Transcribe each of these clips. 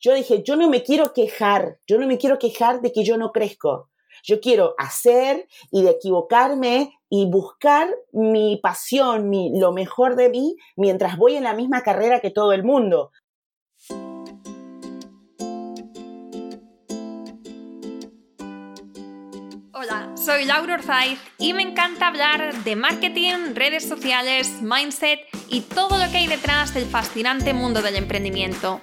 yo dije, yo no me quiero quejar, yo no me quiero quejar de que yo no crezco. Yo quiero hacer y de equivocarme y buscar mi pasión, mi, lo mejor de mí, mientras voy en la misma carrera que todo el mundo. Hola, soy Laura Orzaiz y me encanta hablar de marketing, redes sociales, mindset y todo lo que hay detrás del fascinante mundo del emprendimiento.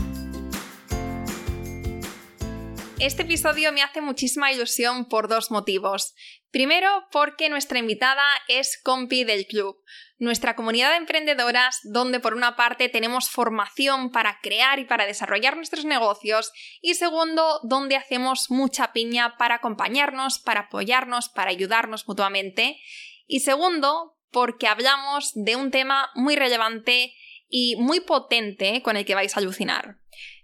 Este episodio me hace muchísima ilusión por dos motivos. Primero, porque nuestra invitada es compi del club, nuestra comunidad de emprendedoras donde por una parte tenemos formación para crear y para desarrollar nuestros negocios y segundo, donde hacemos mucha piña para acompañarnos, para apoyarnos, para ayudarnos mutuamente y segundo, porque hablamos de un tema muy relevante y muy potente con el que vais a alucinar.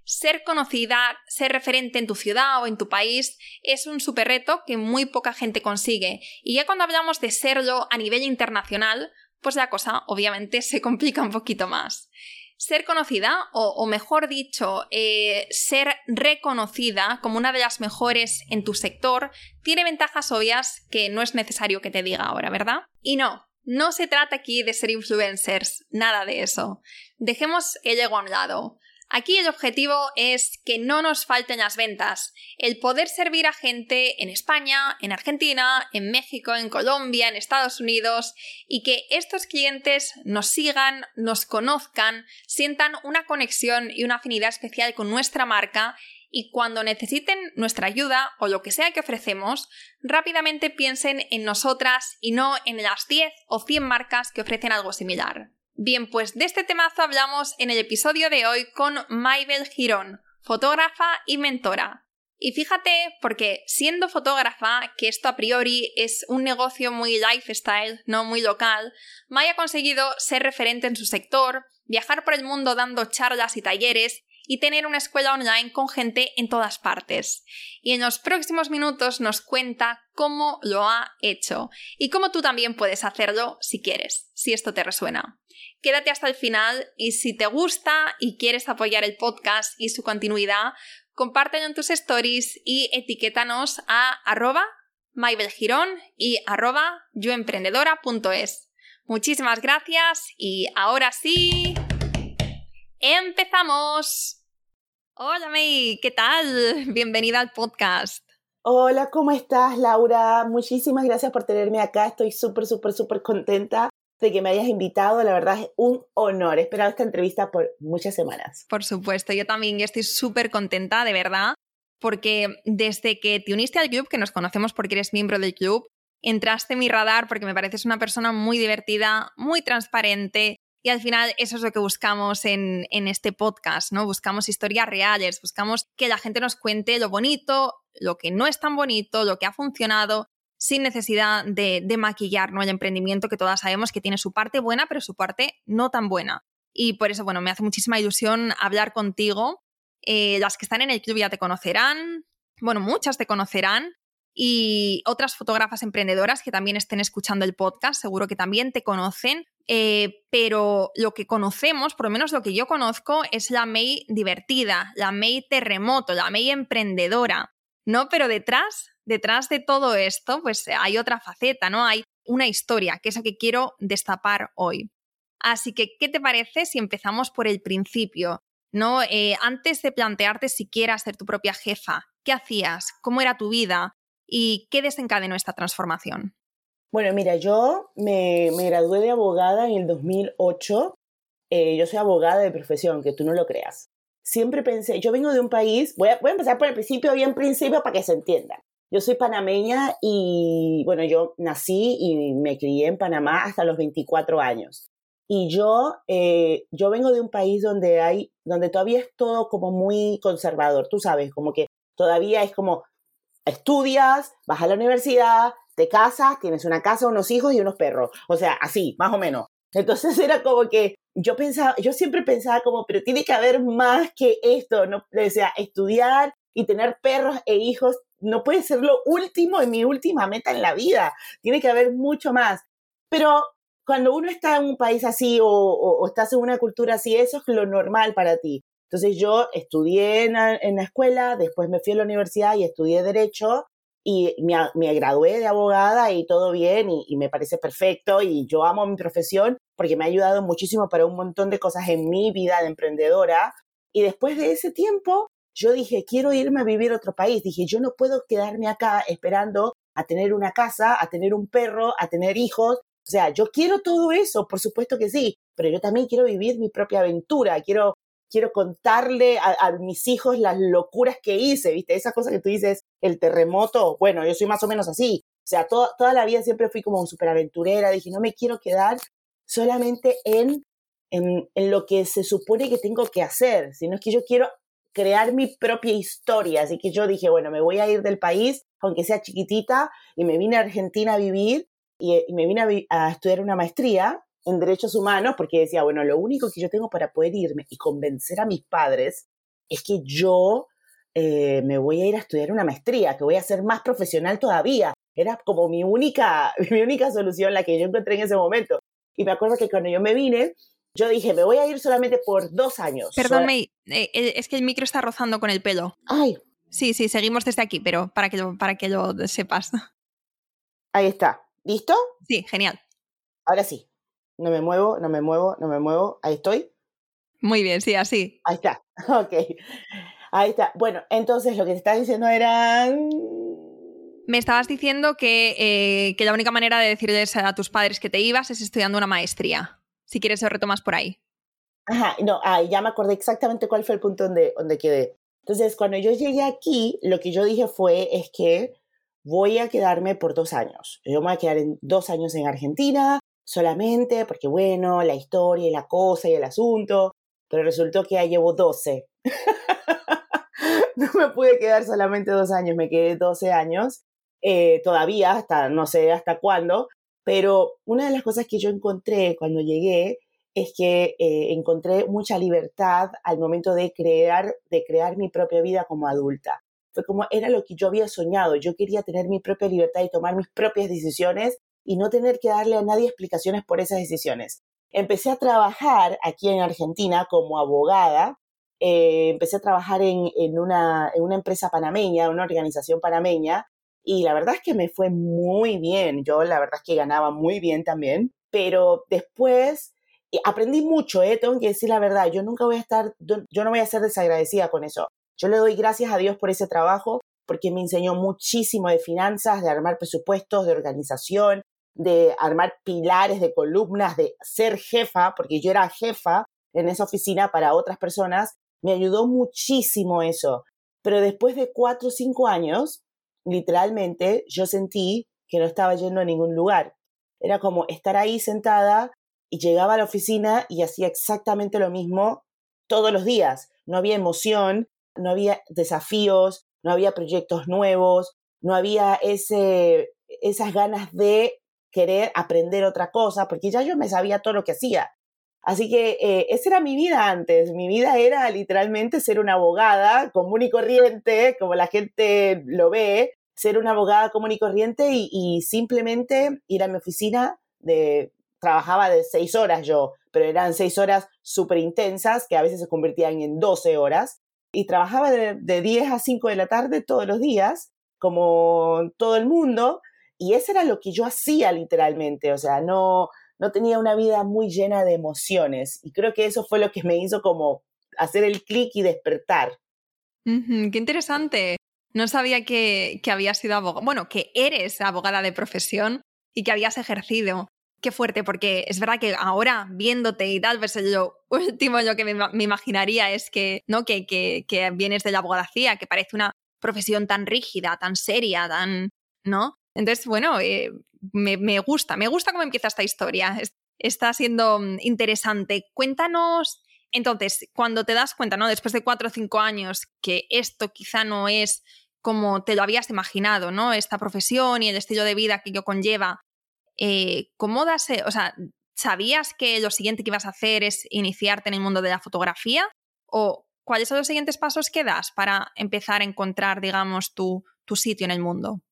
Ser conocida, ser referente en tu ciudad o en tu país es un super reto que muy poca gente consigue. Y ya cuando hablamos de serlo a nivel internacional, pues la cosa obviamente se complica un poquito más. Ser conocida, o, mejor dicho, eh, ser reconocida como una de las mejores en tu sector, tiene ventajas obvias que no es necesario que te diga ahora, ¿verdad? Y no, no se trata aquí de ser influencers, nada de eso. Dejemos el ego a un lado. Aquí el objetivo es que no nos falten las ventas, el poder servir a gente en España, en Argentina, en México, en Colombia, en Estados Unidos y que estos clientes nos sigan, nos conozcan, sientan una conexión y una afinidad especial con nuestra marca y cuando necesiten nuestra ayuda o lo que sea que ofrecemos, rápidamente piensen en nosotras y no en las 10 o 100 marcas que ofrecen algo similar. Bien, pues de este temazo hablamos en el episodio de hoy con Maybel Girón, fotógrafa y mentora. Y fíjate, porque siendo fotógrafa, que esto a priori es un negocio muy lifestyle, no muy local, May ha conseguido ser referente en su sector, viajar por el mundo dando charlas y talleres y tener una escuela online con gente en todas partes. Y en los próximos minutos nos cuenta cómo lo ha hecho y cómo tú también puedes hacerlo si quieres, si esto te resuena. Quédate hasta el final y si te gusta y quieres apoyar el podcast y su continuidad, compártelo en tus stories y etiquétanos a arroba y arroba yoemprendedora.es. Muchísimas gracias y ahora sí, empezamos. Hola May, ¿qué tal? Bienvenida al podcast. Hola, ¿cómo estás, Laura? Muchísimas gracias por tenerme acá. Estoy súper, súper, súper contenta de que me hayas invitado. La verdad es un honor. He esperado esta entrevista por muchas semanas. Por supuesto, yo también estoy súper contenta, de verdad, porque desde que te uniste al club, que nos conocemos porque eres miembro del club, entraste en mi radar porque me pareces una persona muy divertida, muy transparente. Y al final eso es lo que buscamos en, en este podcast, ¿no? Buscamos historias reales, buscamos que la gente nos cuente lo bonito, lo que no es tan bonito, lo que ha funcionado sin necesidad de, maquillar ¿no? el emprendimiento que todas sabemos que tiene su parte buena, pero su parte no tan buena. Y por eso, bueno, me hace muchísima ilusión hablar contigo. Eh, las que están en el club ya te conocerán, bueno, muchas te conocerán, y otras fotógrafas emprendedoras que también estén escuchando el podcast, seguro que también te conocen, eh, pero lo que conocemos, por lo menos lo que yo conozco, es la May divertida, la May terremoto, la May emprendedora, ¿no? Pero detrás detrás de todo esto, pues hay otra faceta, ¿no? Hay una historia, que es la que quiero destapar hoy. Así que, ¿qué te parece si empezamos por el principio? ¿No? Eh, antes de plantearte si quieres ser tu propia jefa, ¿qué hacías? ¿Cómo era tu vida? ¿Y qué desencadenó esta transformación? Bueno, mira, yo me, gradué de abogada en el 2008. Eh, yo soy abogada de profesión, que tú no lo creas. Siempre pensé, yo vengo de un país, voy a, voy a empezar por el principio, bien principio, para que se entienda. yo soy panameña y bueno, yo nací y me crié en Panamá hasta los 24 años. Y yo, eh, yo vengo de un país donde hay, donde todavía es todo como muy conservador, tú sabes, como que todavía es como estudias, vas a la universidad, te casas, tienes una casa, unos hijos y unos perros. O sea, así, más o menos. Entonces era como que yo pensaba, yo siempre pensaba como, pero tiene que haber más que esto, ¿no? O sea, estudiar y tener perros e hijos no puede ser lo último y mi última meta en la vida. Tiene que haber mucho más. Pero cuando uno está en un país así o, estás en una cultura así, eso es lo normal para ti. Entonces yo estudié en la, escuela, después me fui a la universidad y estudié derecho y me, gradué de abogada y todo bien y, y, me parece perfecto y yo amo mi profesión porque me ha ayudado muchísimo para un montón de cosas en mi vida de emprendedora. Y después de ese tiempo, yo dije, quiero irme a vivir a otro país. Dije, yo no puedo quedarme acá esperando a tener una casa, a tener un perro, a tener hijos o sea, yo quiero todo eso, por supuesto que sí, pero yo también quiero vivir mi propia aventura, quiero, quiero contarle a, mis hijos las locuras que hice, ¿viste? Esas cosas que tú dices, el terremoto, bueno, yo soy más o menos así. O sea, toda la vida siempre fui como un superaventurera, dije, no me quiero quedar solamente en, en, en lo que se supone que tengo que hacer, sino es que yo quiero crear mi propia historia. Así que yo dije, bueno, me voy a ir del país, aunque sea chiquitita, y me vine a Argentina a vivir y, me vine a, estudiar una maestría en derechos humanos porque decía, bueno, lo único que yo tengo para poder irme y convencer a mis padres es que yo eh, me voy a ir a estudiar una maestría, que voy a ser más profesional todavía. Era como mi única, mi única solución, la que yo encontré en ese momento. Y me acuerdo que cuando yo me vine, yo dije, me voy a ir solamente por dos años. Perdón, May, eh, eh, es que el micro está rozando con el pelo. Ay. Sí, sí, seguimos desde aquí, pero para que para que lo sepas. Ahí está. ¿Listo? Sí, genial. Ahora sí. No me muevo, no me muevo, no me muevo. Ahí estoy. Muy bien, sí, así. Ahí está. Ok. Ahí está. Bueno, entonces lo que te estaba diciendo era... Me estabas diciendo que, eh, que la única manera de decirles a tus padres que te ibas es estudiando una maestría. Si quieres, lo retomas por ahí. Ajá, no, ah, ya me acordé exactamente cuál fue el punto donde, donde quedé. Entonces, cuando yo llegué aquí, lo que yo dije fue, es que voy a quedarme por dos años. Yo me voy a quedar en dos años en Argentina solamente porque, bueno, la historia y la cosa y el asunto, pero resultó que ya llevo 12. no me pude quedar solamente dos años, me quedé 12 años, eh, todavía hasta no sé hasta cuándo, pero una de las cosas que yo encontré cuando llegué es que eh, encontré mucha libertad al momento de crear, de crear mi propia vida como adulta fue como era lo que yo había soñado. Yo quería tener mi propia libertad y tomar mis propias decisiones y no tener que darle a nadie explicaciones por esas decisiones. Empecé a trabajar aquí en Argentina como abogada. Eh, empecé a trabajar en, en, una, en una empresa panameña, una organización panameña, y la verdad es que me fue muy bien. Yo la verdad es que ganaba muy bien también, pero después aprendí mucho, ¿eh? tengo que decir la verdad, yo nunca voy a estar, yo no voy a ser desagradecida con eso. Yo le doy gracias a Dios por ese trabajo porque me enseñó muchísimo de finanzas, de armar presupuestos, de organización, de armar pilares de columnas, de ser jefa, porque yo era jefa en esa oficina para otras personas. Me ayudó muchísimo eso. Pero después de cuatro o cinco años, literalmente, yo sentí que no estaba yendo a ningún lugar. Era como estar ahí sentada y llegaba a la oficina y hacía exactamente lo mismo todos los días. No había emoción, no había desafíos, no había proyectos nuevos, no había ese, esas ganas de querer aprender otra cosa, porque ya yo me sabía todo lo que hacía. Así que eh, esa era mi vida antes. Mi vida era literalmente ser una abogada común y corriente, como la gente lo ve, ser una abogada común y corriente y, simplemente ir a mi oficina de, trabajaba de seis horas yo, pero eran seis horas súper intensas que a veces se convertían en doce horas y trabajaba de, 10 a 5 de la tarde todos los días, como todo el mundo, y eso era lo que yo hacía literalmente, o sea, no, no tenía una vida muy llena de emociones, y creo que eso fue lo que me hizo como hacer el clic y despertar. qué interesante. No sabía que, que habías sido abogada, bueno, que eres abogada de profesión y que habías ejercido. Qué fuerte, porque es verdad que ahora viéndote y tal, pues lo último lo que me, imaginaría es que, ¿no? Que, que, vienes de la abogacía, que parece una profesión tan rígida, tan seria, tan, ¿no? Entonces, bueno, eh, me, gusta, me gusta cómo empieza esta historia. Está siendo mm, interesante. Cuéntanos, entonces, cuando te das cuenta, ¿no? Después de cuatro o cinco años, que esto quizá no es como te lo habías imaginado, ¿no? Esta profesión y el estilo de vida que yo conlleva. Eh, ¿Cómo das, o sea, sabías que lo siguiente que ibas a hacer es iniciarte en el mundo de la fotografía? ¿O cuáles son los siguientes pasos que das para empezar a encontrar, digamos, tu, tu sitio en el mundo?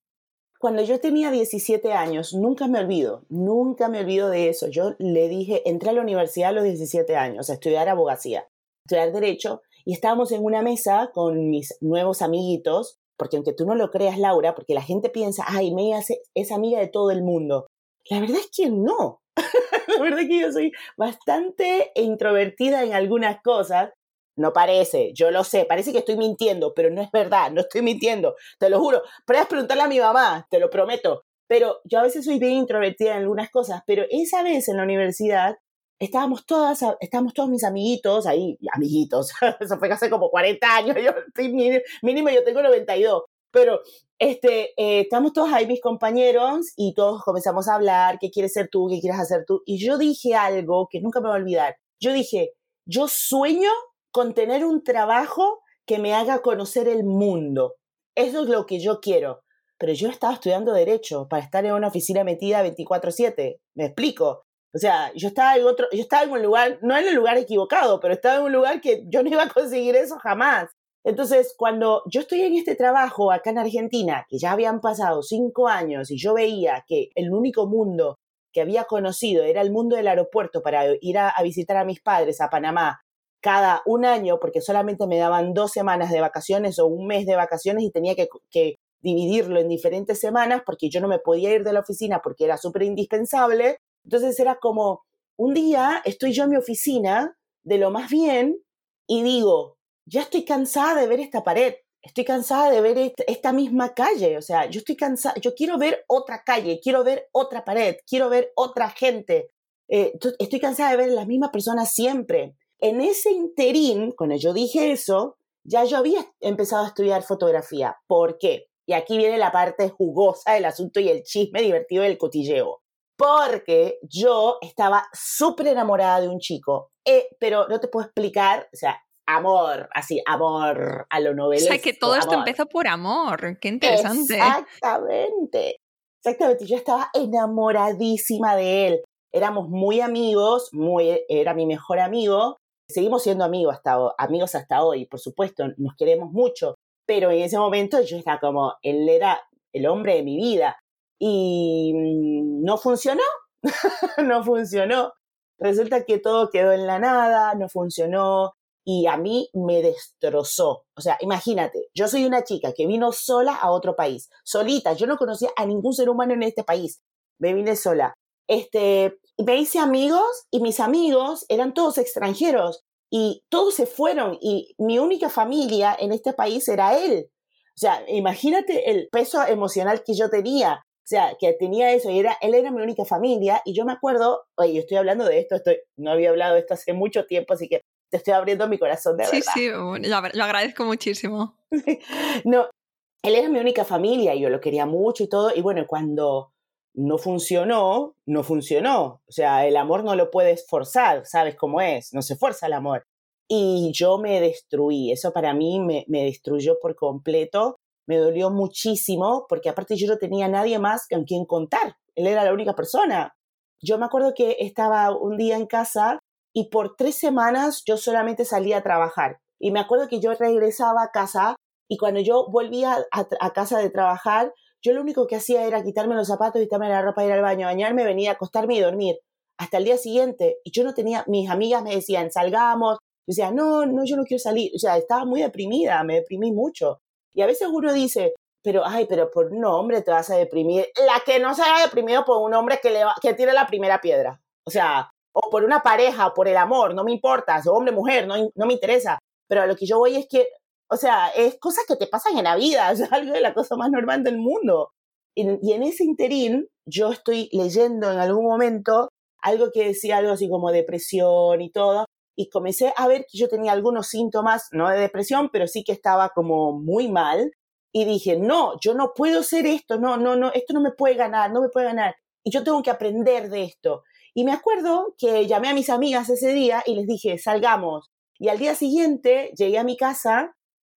Cuando yo tenía 17 años, nunca me olvido, nunca me olvido de eso. Yo le dije, entré a la universidad a los 17 años a estudiar abogacía, estudiar derecho, y estábamos en una mesa con mis nuevos amiguitos, porque aunque tú no lo creas, Laura, porque la gente piensa, ay, me es amiga de todo el mundo. La verdad es que no. la verdad es que yo soy bastante introvertida en algunas cosas no parece, yo lo sé, parece que estoy mintiendo, pero no es verdad, no estoy mintiendo, te lo juro. Puedes preguntarle a mi mamá, te lo prometo. Pero yo a veces soy bien introvertida en algunas cosas, pero esa vez en la universidad estábamos todas, estábamos todos mis amiguitos ahí, amiguitos, eso fue hace como 40 años, yo mínimo, yo tengo 92, pero este, eh, estamos todos ahí mis compañeros y todos comenzamos a hablar, qué quieres ser tú, qué quieres hacer tú, y yo dije algo que nunca me voy a olvidar, yo dije, yo sueño con tener un trabajo que me haga conocer el mundo. Eso es lo que yo quiero. Pero yo estaba estudiando derecho para estar en una oficina metida 24/7. ¿Me explico? O sea, yo estaba en otro, yo estaba en un lugar, no en el lugar equivocado, pero estaba en un lugar que yo no iba a conseguir eso jamás. Entonces, cuando yo estoy en este trabajo acá en Argentina, que ya habían pasado cinco años y yo veía que el único mundo que había conocido era el mundo del aeropuerto para ir a visitar a mis padres a Panamá cada un año, porque solamente me daban dos semanas de vacaciones o un mes de vacaciones y tenía que, dividirlo en diferentes semanas porque yo no me podía ir de la oficina porque era súper indispensable. Entonces era como, un día estoy yo en mi oficina de lo más bien y digo, ya estoy cansada de ver esta pared, estoy cansada de ver esta misma calle, o sea, yo estoy cansada, yo quiero ver otra calle, quiero ver otra pared, quiero ver otra gente, eh, estoy cansada de ver las mismas personas siempre. En ese interín, cuando yo dije eso, ya yo había empezado a estudiar fotografía. ¿Por qué? Y aquí viene la parte jugosa del asunto y el chisme divertido del cotilleo. Porque yo estaba súper enamorada de un chico, eh, pero no te puedo explicar, o sea, amor, así, amor a lo novelesco. O sea, que todo esto empezó por amor, qué interesante. Exactamente, exactamente, yo estaba enamoradísima de él. Éramos muy amigos, muy, era mi mejor amigo, Seguimos siendo amigos hasta, amigos hasta hoy, por supuesto, nos queremos mucho, pero en ese momento yo estaba como, él era el hombre de mi vida y mm, no funcionó, no funcionó. Resulta que todo quedó en la nada, no funcionó y a mí me destrozó. O sea, imagínate, yo soy una chica que vino sola a otro país, solita, yo no conocía a ningún ser humano en este país, me vine sola. Este, me hice amigos y mis amigos eran todos extranjeros y todos se fueron y mi única familia en este país era él. O sea, imagínate el peso emocional que yo tenía. O sea, que tenía eso y era, él era mi única familia y yo me acuerdo, oye, yo estoy hablando de esto, estoy, no había hablado de esto hace mucho tiempo, así que te estoy abriendo mi corazón de verdad. Sí, sí, lo, lo agradezco muchísimo. no, él era mi única familia y yo lo quería mucho y todo. Y bueno, cuando no funcionó, no funcionó. O sea, el amor no lo puedes forzar, sabes cómo es, no se fuerza el amor. Y yo me destruí, eso para mí me, me destruyó por completo, me dolió muchísimo, porque aparte yo no tenía nadie más con quien contar, él era la única persona. Yo me acuerdo que estaba un día en casa y por tres semanas yo solamente salía a trabajar. Y me acuerdo que yo regresaba a casa y cuando yo volvía a casa de trabajar, yo lo único que hacía era quitarme los zapatos, quitarme la ropa, ir al baño, bañarme, venir acostarme y dormir. Hasta el día siguiente. Y yo no tenía, mis amigas me decían, salgamos. Yo decía, no, no, yo no quiero salir. O sea, estaba muy deprimida, me deprimí mucho. Y a veces uno dice, pero, ay, pero por un hombre te vas a deprimir. La que no se haya deprimido por un hombre que, le que tire la primera piedra. O sea, o por una pareja, o por el amor, no me importa, si hombre, mujer, no, no me interesa. Pero a lo que yo voy es que o sea, es cosas que te pasan en la vida, es algo de la cosa más normal del mundo. Y, en ese interín, yo estoy leyendo en algún momento algo que decía algo así como depresión y todo, y comencé a ver que yo tenía algunos síntomas, no de depresión, pero sí que estaba como muy mal. y dije, no, yo no puedo hacer esto, no, no, no, esto no me puede ganar, no me puede ganar. Y yo tengo que aprender de esto. Y me acuerdo que llamé a mis amigas ese día y les dije, salgamos. Y al día siguiente llegué a mi casa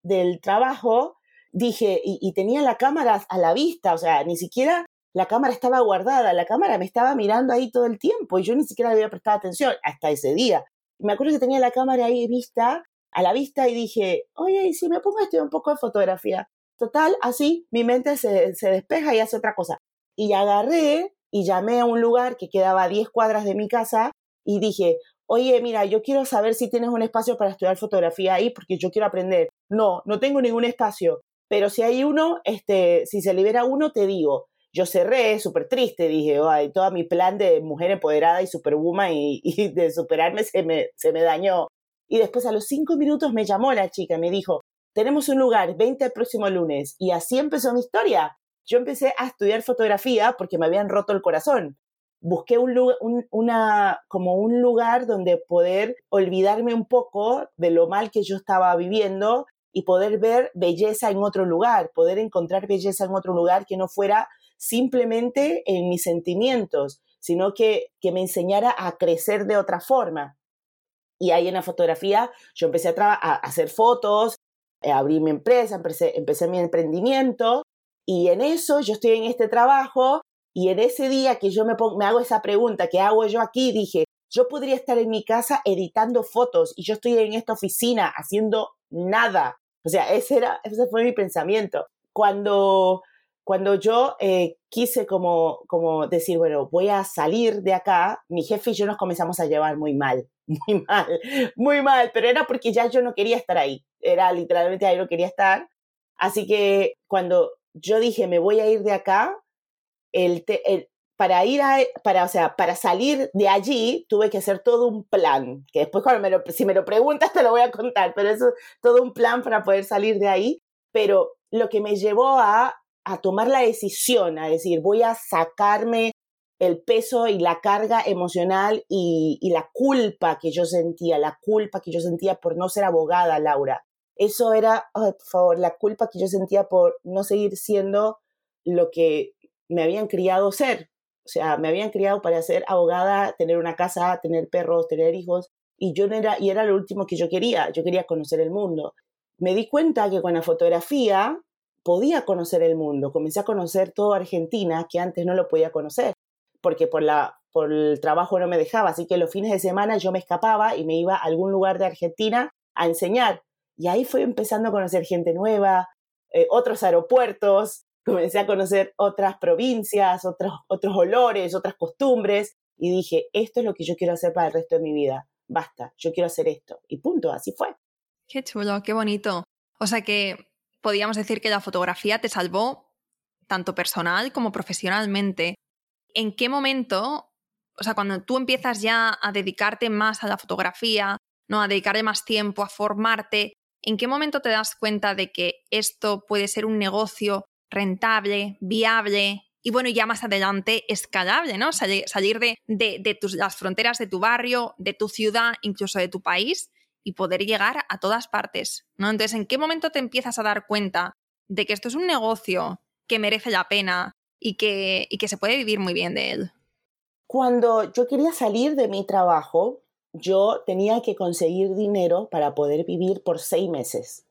del trabajo, dije, y, tenía la cámara a la vista, o sea, ni siquiera la cámara estaba guardada, la cámara me estaba mirando ahí todo el tiempo y yo ni siquiera le había prestado atención hasta ese día. Me acuerdo que tenía la cámara ahí vista, a la vista y dije, oye, si me pongo a estudiar un poco de fotografía? Total, así mi mente se, se despeja y hace otra cosa. Y agarré y llamé a un lugar que quedaba a 10 cuadras de mi casa y dije, oye, mira, yo quiero saber si tienes un espacio para estudiar fotografía ahí porque yo quiero aprender. No, no tengo ningún espacio, pero si hay uno, este, si se libera uno, te digo. Yo cerré, súper triste, dije, ay, todo mi plan de mujer empoderada y superwoman y, y de superarme se me, se me dañó. Y después a los cinco minutos me llamó la chica me dijo, tenemos un lugar, 20 el próximo lunes. Y así empezó mi historia. Yo empecé a estudiar fotografía porque me habían roto el corazón busqué un, lugar, una, como un lugar donde poder olvidarme un poco de lo mal que yo estaba viviendo y poder ver belleza en otro lugar, poder encontrar belleza en otro lugar que no fuera simplemente en mis sentimientos, sino que, que me enseñara a crecer de otra forma. Y ahí en la fotografía yo empecé a, a hacer fotos, eh, abrir mi empresa, empecé, empecé mi emprendimiento y en eso yo estoy en este trabajo y en ese día que yo me, hago esa pregunta, ¿qué hago yo aquí? Dije, yo podría estar en mi casa editando fotos y yo estoy en esta oficina haciendo nada. O sea, ese, era, ese fue mi pensamiento. Cuando, cuando yo eh, quise como, como decir, bueno, voy a salir de acá, mi jefe y yo nos comenzamos a llevar muy mal, muy mal, muy mal, pero era porque ya yo no quería estar ahí. Era literalmente ahí no quería estar. Así que cuando yo dije, me voy a ir de acá, el, para ir para, o sea, para salir de allí tuve que hacer todo un plan, que después cuando me lo, si me lo preguntas te lo voy a contar, pero eso todo un plan para poder salir de ahí, pero lo que me llevó a, a tomar la decisión, a decir, voy a sacarme el peso y la carga emocional y, y, la culpa que yo sentía, la culpa que yo sentía por no ser abogada, Laura. Eso era, por favor, la culpa que yo sentía por no seguir siendo lo que me habían criado ser. O sea, me habían criado para ser abogada, tener una casa, tener perros, tener hijos, y yo no era, y era lo último que yo quería, yo quería conocer el mundo. Me di cuenta que con la fotografía podía conocer el mundo, comencé a conocer toda Argentina que antes no lo podía conocer, porque por, la, por el trabajo no me dejaba, así que los fines de semana yo me escapaba y me iba a algún lugar de Argentina a enseñar. Y ahí fui empezando a conocer gente nueva, eh, otros aeropuertos, comencé a conocer otras provincias, otros, otros olores, otras costumbres y dije, esto es lo que yo quiero hacer para el resto de mi vida. Basta, yo quiero hacer esto. Y punto, así fue. Qué chulo, qué bonito. O sea que podríamos decir que la fotografía te salvó tanto personal como profesionalmente. ¿En qué momento, o sea, cuando tú empiezas ya a dedicarte más a la fotografía, no a dedicarle más tiempo, a formarte, ¿en qué momento te das cuenta de que esto puede ser un negocio rentable, viable y bueno, ya más adelante escalable, ¿no? Salir, de, de, tus, las fronteras de tu barrio, de tu ciudad, incluso de tu país y poder llegar a todas partes, ¿no? Entonces, ¿en qué momento te empiezas a dar cuenta de que esto es un negocio que merece la pena y que, y que se puede vivir muy bien de él? Cuando yo quería salir de mi trabajo, yo tenía que conseguir dinero para poder vivir por seis meses.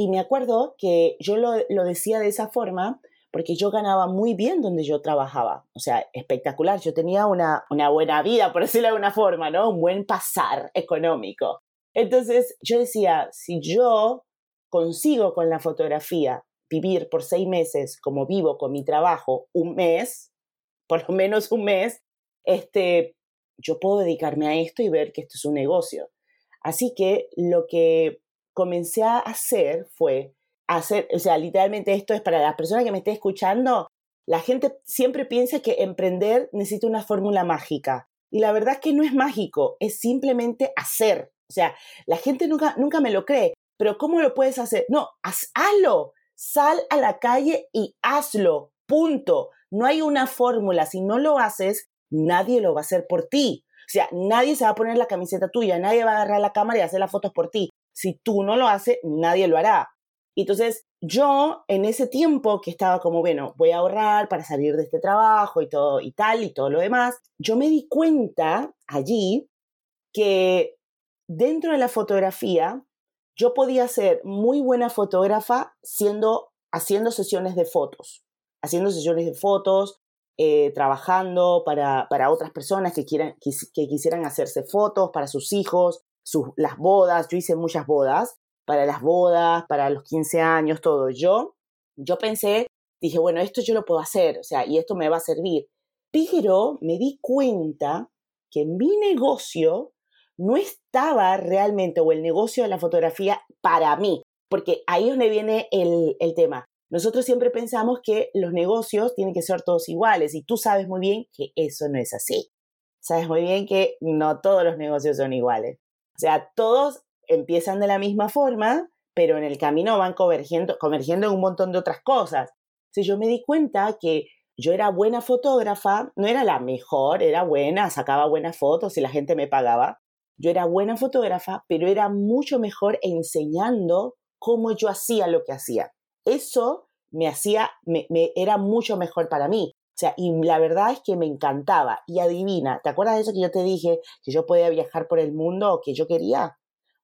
Y me acuerdo que yo lo, decía de esa forma porque yo ganaba muy bien donde yo trabajaba. O sea, espectacular. Yo tenía una, una buena vida, por decirlo de alguna forma, ¿no? Un buen pasar económico. Entonces yo decía, si yo consigo con la fotografía vivir por seis meses como vivo con mi trabajo un mes, por lo menos un mes, este, yo puedo dedicarme a esto y ver que esto es un negocio. Así que lo que comencé a hacer fue hacer, o sea, literalmente esto es para las personas que me estén escuchando, la gente siempre piensa que emprender necesita una fórmula mágica. Y la verdad es que no es mágico, es simplemente hacer. O sea, la gente nunca, nunca me lo cree, pero ¿cómo lo puedes hacer? No, hazlo, sal a la calle y hazlo, punto. No hay una fórmula, si no lo haces, nadie lo va a hacer por ti. O sea, nadie se va a poner la camiseta tuya, nadie va a agarrar la cámara y hacer las fotos por ti. Si tú no lo haces, nadie lo hará. Entonces, yo en ese tiempo que estaba como, bueno, voy a ahorrar para salir de este trabajo y todo y tal y todo lo demás, yo me di cuenta allí que dentro de la fotografía yo podía ser muy buena fotógrafa siendo, haciendo sesiones de fotos, haciendo sesiones de fotos, eh, trabajando para, para, otras personas que, quieran, que, quisieran hacerse fotos para sus hijos, sus, las bodas. Yo hice muchas bodas, para las bodas, para los 15 años, todo. Yo, yo pensé, dije, bueno, esto yo lo puedo hacer, o sea, y esto me va a servir. Pero me di cuenta que mi negocio no estaba realmente, o el negocio de la fotografía, para mí, porque ahí es donde viene el, el tema. Nosotros siempre pensamos que los negocios tienen que ser todos iguales y tú sabes muy bien que eso no es así. Sabes muy bien que no todos los negocios son iguales. Sea, todos empiezan de la misma forma, pero en el camino van convergiendo, convergiendo en un montón de otras cosas. Si yo me di cuenta que yo era buena fotógrafa, no era la mejor, era buena, sacaba buenas fotos y la gente me pagaba. Yo era buena fotógrafa, pero era mucho mejor enseñando cómo yo hacía lo que hacía eso me hacía, me, era mucho mejor para mí. Sea, y la verdad es que me encantaba. Y adivina, ¿te acuerdas de eso que yo te dije, que yo podía viajar por el mundo o que yo quería?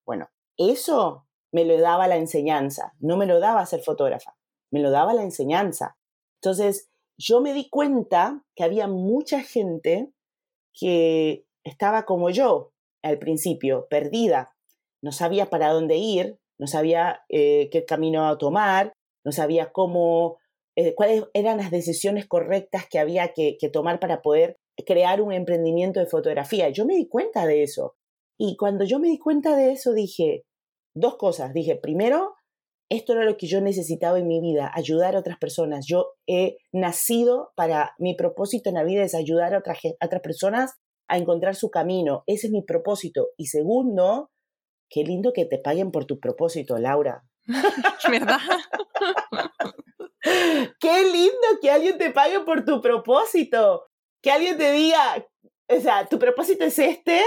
Bueno, eso me lo daba la enseñanza, no me lo daba ser fotógrafa, me lo daba la enseñanza. Entonces, yo me di cuenta que había mucha gente que estaba como yo al principio, perdida, no sabía para dónde ir, no sabía eh, qué camino tomar, no sabía cómo, eh, cuáles eran las decisiones correctas que había que, tomar para poder crear un emprendimiento de fotografía. Yo me di cuenta de eso. Y cuando yo me di cuenta de eso, dije dos cosas. Dije, primero, esto era lo que yo necesitaba en mi vida, ayudar a otras personas. Yo he nacido para, mi propósito en la vida es ayudar a otras, personas a encontrar su camino. Ese es mi propósito. Y segundo, qué lindo que te paguen por tu propósito, Laura. ¿Verdad? Qué lindo que alguien te pague por tu propósito. Que alguien te diga, o sea, tu propósito es este,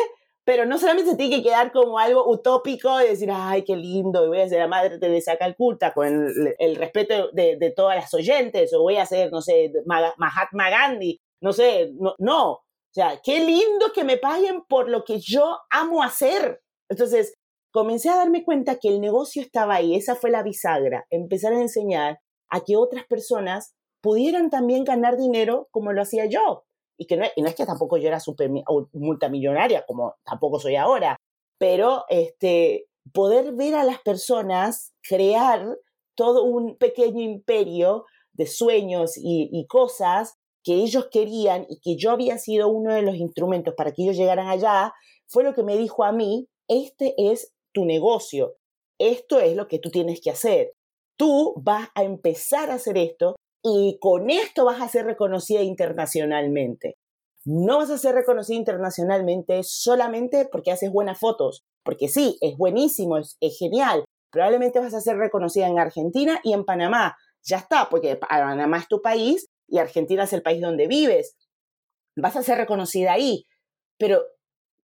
pero no solamente se tiene que quedar como algo utópico de decir, ay, qué lindo, y voy a ser la madre Teresa Calcuta con el, el respeto de, de, todas las oyentes, o voy a ser, no sé, Mahatma Gandhi, no sé, no, no. O sea, qué lindo que me paguen por lo que yo amo hacer. Entonces, comencé a darme cuenta que el negocio estaba ahí, esa fue la bisagra, empezar a enseñar a que otras personas pudieran también ganar dinero como lo hacía yo. Y que no, y no es que tampoco yo era super multimillonaria, como tampoco soy ahora, pero este, poder ver a las personas crear todo un pequeño imperio de sueños y, y cosas que ellos querían y que yo había sido uno de los instrumentos para que ellos llegaran allá, fue lo que me dijo a mí, este es tu negocio. Esto es lo que tú tienes que hacer. Tú vas a empezar a hacer esto y con esto vas a ser reconocida internacionalmente. No vas a ser reconocida internacionalmente solamente porque haces buenas fotos, porque sí, es buenísimo, es, genial. Probablemente vas a ser reconocida en Argentina y en Panamá. Ya está, porque Panamá es tu país y Argentina es el país donde vives. Vas a ser reconocida ahí. Pero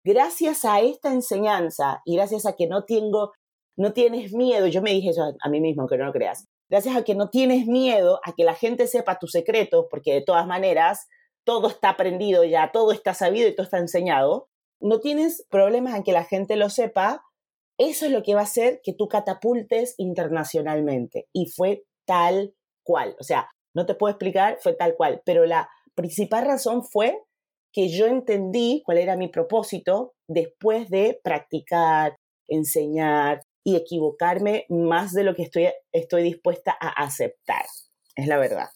gracias a esta enseñanza y gracias a que no tengo, no tienes miedo, yo me dije eso a, mí mismo, que no lo creas, gracias a que no tienes miedo a que la gente sepa tus secretos, porque de todas maneras todo está aprendido ya, todo está sabido y todo está enseñado, no tienes problemas en que la gente lo sepa, eso es lo que va a hacer que tú catapultes internacionalmente. Y fue tal cual. O sea, no te puedo explicar, fue tal cual. Pero la principal razón fue que yo entendí cuál era mi propósito después de practicar, enseñar y equivocarme más de lo que estoy, estoy dispuesta a aceptar. Es la verdad.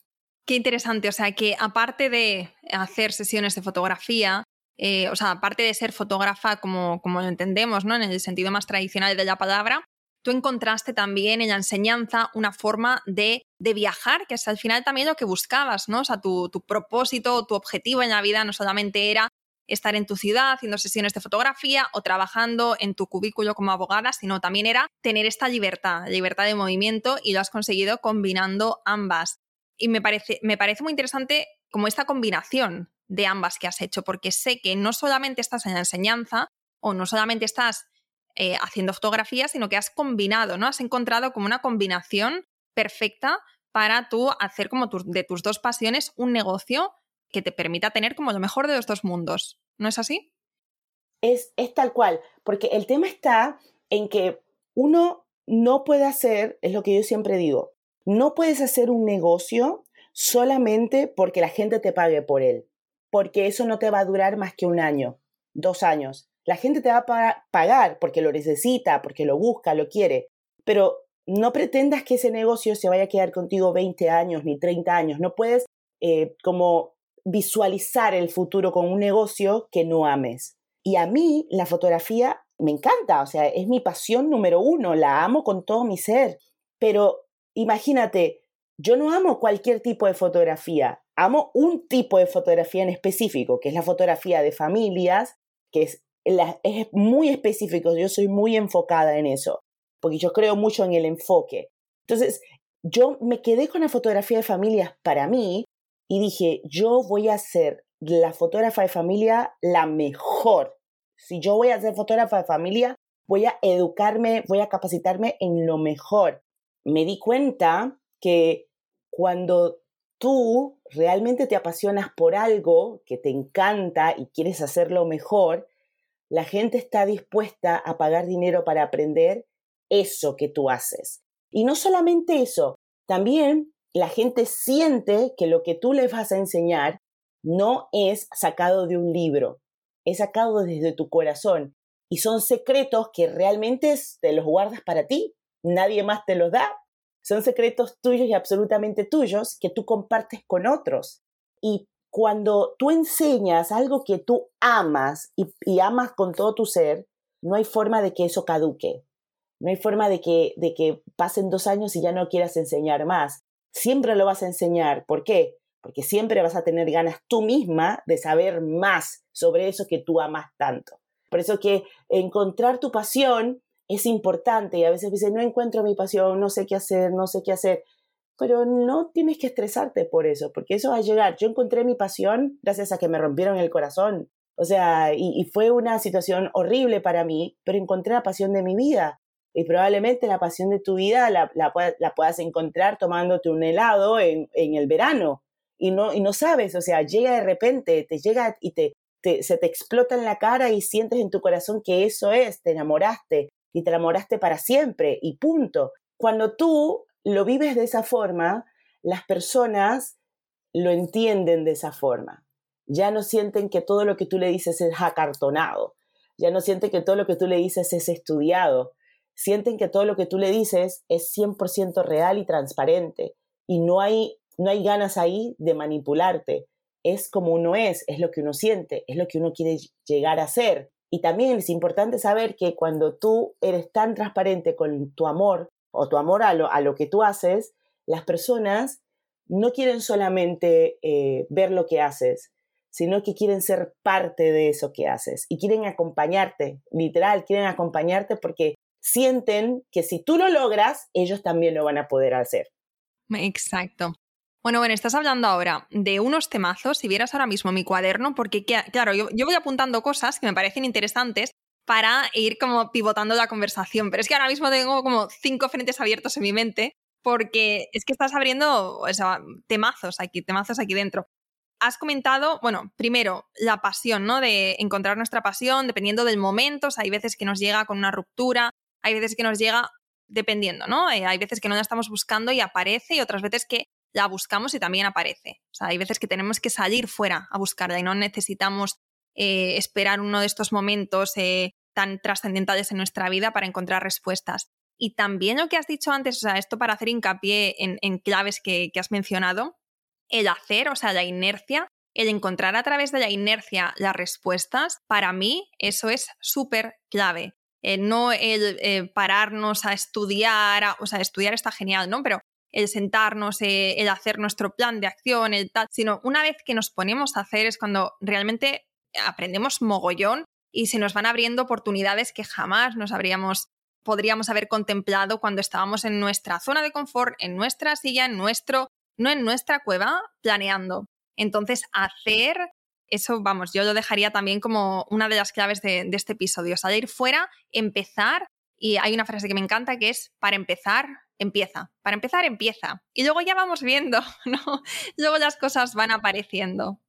Qué interesante, o sea que aparte de hacer sesiones de fotografía, eh, o sea, aparte de ser fotógrafa como, como entendemos, ¿no? En el sentido más tradicional de la palabra, tú encontraste también en la enseñanza una forma de, viajar, que es al final también lo que buscabas, ¿no? O sea, tu, tu propósito, tu objetivo en la vida no solamente era estar en tu ciudad haciendo sesiones de fotografía o trabajando en tu cubículo como abogada, sino también era tener esta libertad, libertad de movimiento y lo has conseguido combinando ambas. Y me parece, me parece muy interesante como esta combinación de ambas que has hecho, porque sé que no solamente estás en la enseñanza o no solamente estás eh, haciendo fotografías, sino que has combinado, ¿no? Has encontrado como una combinación perfecta para tú hacer como de tus dos pasiones un negocio que te permita tener como lo mejor de los dos mundos. ¿No es así? Es, es tal cual, porque el tema está en que uno no puede hacer, es lo que yo siempre digo, no puedes hacer un negocio solamente porque la gente te pague por él, porque eso no te va a durar más que un año, dos años. La gente te va a pagar porque lo necesita, porque lo busca, lo quiere, pero no pretendas que ese negocio se vaya a quedar contigo 20 años ni 30 años. No puedes eh, como visualizar el futuro con un negocio que no ames. Y a mí la fotografía me encanta, o sea, es mi pasión número uno, la amo con todo mi ser. Pero imagínate, yo no amo cualquier tipo de fotografía, amo un tipo de fotografía en específico, que es la fotografía de familias, que es, muy específico, yo soy muy enfocada en eso porque yo creo mucho en el enfoque. Entonces, yo me quedé con la fotografía de familias para mí y dije, yo voy a ser la fotógrafa de familia la mejor. Si yo voy a ser fotógrafa de familia, voy a educarme, voy a capacitarme en lo mejor. Me di cuenta que cuando tú realmente te apasionas por algo que te encanta y quieres hacerlo mejor, la gente está dispuesta a pagar dinero para aprender eso que tú haces. Y no solamente eso, también la gente siente que lo que tú les vas a enseñar no es sacado de un libro, es sacado desde tu corazón. Y son secretos que realmente te los guardas para ti, nadie más te los da. Son secretos tuyos y absolutamente tuyos que tú compartes con otros. Y cuando tú enseñas algo que tú amas y, y amas con todo tu ser, no hay forma de que eso caduque. No hay forma de que, de que pasen dos años y ya no quieras enseñar más. Siempre lo vas a enseñar. ¿Por qué? Porque siempre vas a tener ganas tú misma de saber más sobre eso que tú amas tanto. Por eso que encontrar tu pasión es importante y a veces dices, no encuentro mi pasión, no sé qué hacer, no sé qué hacer. Pero no tienes que estresarte por eso, porque eso va a llegar. Yo encontré mi pasión gracias a que me rompieron el corazón. O sea, y, y fue una situación horrible para mí, pero encontré la pasión de mi vida y probablemente la pasión de tu vida la, puedas encontrar tomándote un helado en, el verano y no, y no sabes, o sea, llega de repente, te llega y te, se te explota en la cara y sientes en tu corazón que eso es, te enamoraste y te enamoraste para siempre y punto. Cuando tú lo vives de esa forma, las personas lo entienden de esa forma. Ya no sienten que todo lo que tú le dices es acartonado, ya no sienten que todo lo que tú le dices es estudiado, sienten que todo lo que tú le dices es 100% real y transparente y no hay, no hay ganas ahí de manipularte. Es como uno es, es lo que uno siente, es lo que uno quiere llegar a ser. Y también es importante saber que cuando tú eres tan transparente con tu amor o tu amor a lo, a lo que tú haces, las personas no quieren solamente eh, ver lo que haces, sino que quieren ser parte de eso que haces y quieren acompañarte, literal, quieren acompañarte porque sienten que si tú lo logras, ellos también lo van a poder hacer. Exacto. Bueno, bueno, estás hablando ahora de unos temazos, si vieras ahora mismo mi cuaderno, porque claro, yo, voy apuntando cosas que me parecen interesantes para ir como pivotando la conversación, pero es que ahora mismo tengo como cinco frentes abiertos en mi mente porque es que estás abriendo temazos aquí, temazos aquí dentro. Has comentado, bueno, primero, la pasión, ¿no? De encontrar nuestra pasión dependiendo del momento, o hay veces que nos llega con una ruptura, hay veces que nos llega dependiendo, ¿no? Eh, hay veces que no la estamos buscando y aparece y otras veces que la buscamos y también aparece. O sea, hay veces que tenemos que salir fuera a buscarla y no necesitamos eh, esperar uno de estos momentos eh, tan trascendentales en nuestra vida para encontrar respuestas. Y también lo que has dicho antes, o sea, esto para hacer hincapié en, claves que, que has mencionado, el hacer, o sea, la inercia, el encontrar a través de la inercia las respuestas, para mí eso es súper clave. Eh, no el eh, pararnos a estudiar, o sea, estudiar está genial, ¿no? Pero el sentarnos, eh, el hacer nuestro plan de acción, el tal, sino una vez que nos ponemos a hacer es cuando realmente aprendemos mogollón y se nos van abriendo oportunidades que jamás nos habríamos podríamos haber contemplado cuando estábamos en nuestra zona de confort, en nuestra silla, en nuestro, no en nuestra cueva, planeando. Entonces, hacer eso, vamos, yo lo dejaría también como una de las claves de, este episodio, salir fuera, empezar, y hay una frase que me encanta que es, para empezar, empieza. Para empezar, empieza. Y luego ya vamos viendo, ¿no? Luego las cosas van apareciendo.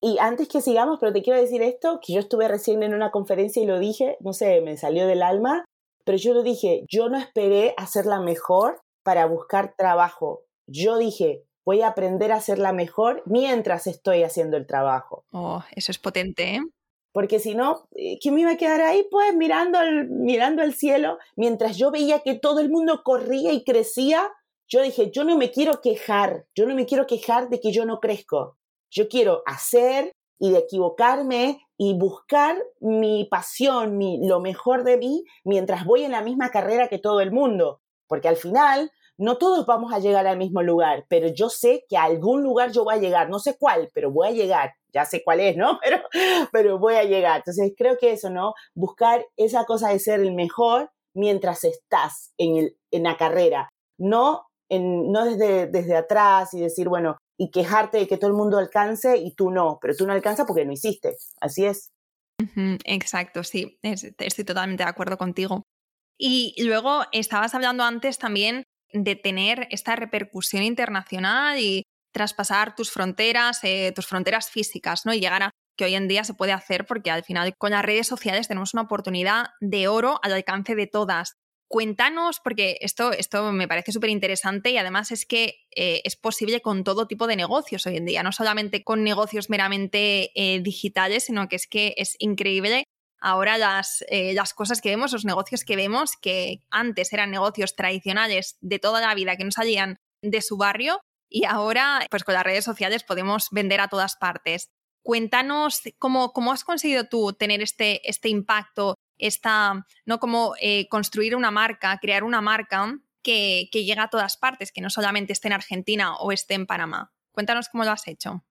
Y antes que sigamos, pero te quiero decir esto, que yo estuve recién en una conferencia y lo dije, no sé, me salió del alma, pero yo lo dije, yo no esperé hacerla mejor para buscar trabajo. Yo dije, voy a aprender a hacerla mejor mientras estoy haciendo el trabajo. Oh, eso es potente, ¿eh? Porque si no, eh, ¿quién me iba a quedar ahí? Pues mirando el, mirando el cielo, mientras yo veía que todo el mundo corría y crecía, yo dije, yo no me quiero quejar, yo no me quiero quejar de que yo no crezco. Yo quiero hacer y de equivocarme y buscar mi pasión, mi, lo mejor de mí, mientras voy en la misma carrera que todo el mundo. Porque al final, no todos vamos a llegar al mismo lugar, pero yo sé que a algún lugar yo voy a llegar, no sé cuál, pero voy a llegar. Ya sé cuál es, ¿no? Pero, pero voy a llegar. Entonces creo que eso, ¿no? Buscar esa cosa de ser el mejor mientras estás en, el, en la carrera, no, en, no desde, desde atrás y decir, bueno, y quejarte de que todo el mundo alcance y tú no, pero tú no alcanzas porque no hiciste. Así es. Exacto, sí, estoy totalmente de acuerdo contigo. Y luego estabas hablando antes también de tener esta repercusión internacional y traspasar tus fronteras, eh, tus fronteras físicas, ¿no? Y llegar a que hoy en día se puede hacer porque al final con las redes sociales tenemos una oportunidad de oro al alcance de todas. Cuéntanos, porque esto, esto me parece súper interesante y además es que eh, es posible con todo tipo de negocios hoy en día, no solamente con negocios meramente eh, digitales, sino que es que es increíble ahora las, eh, las cosas que vemos, los negocios que vemos, que antes eran negocios tradicionales de toda la vida que no salían de su barrio y ahora pues con las redes sociales podemos vender a todas partes. Cuéntanos cómo, cómo has conseguido tú tener este, este impacto esta, ¿no? Como eh, construir una marca, crear una marca que, que llega a todas partes, que no solamente esté en Argentina o esté en Panamá. Cuéntanos cómo lo has hecho.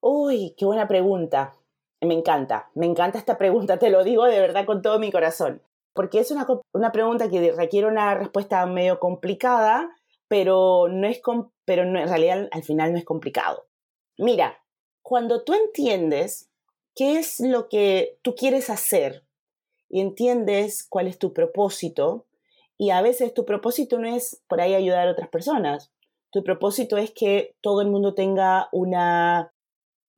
Uy, qué buena pregunta. Me encanta, me encanta esta pregunta, te lo digo de verdad con todo mi corazón, porque es una, una pregunta que requiere una respuesta medio complicada, pero, no es pero en realidad al final no es complicado. Mira, cuando tú entiendes qué es lo que tú quieres hacer y entiendes cuál es tu propósito. Y a veces tu propósito no es por ahí ayudar a otras personas. Tu propósito es que todo el mundo tenga una,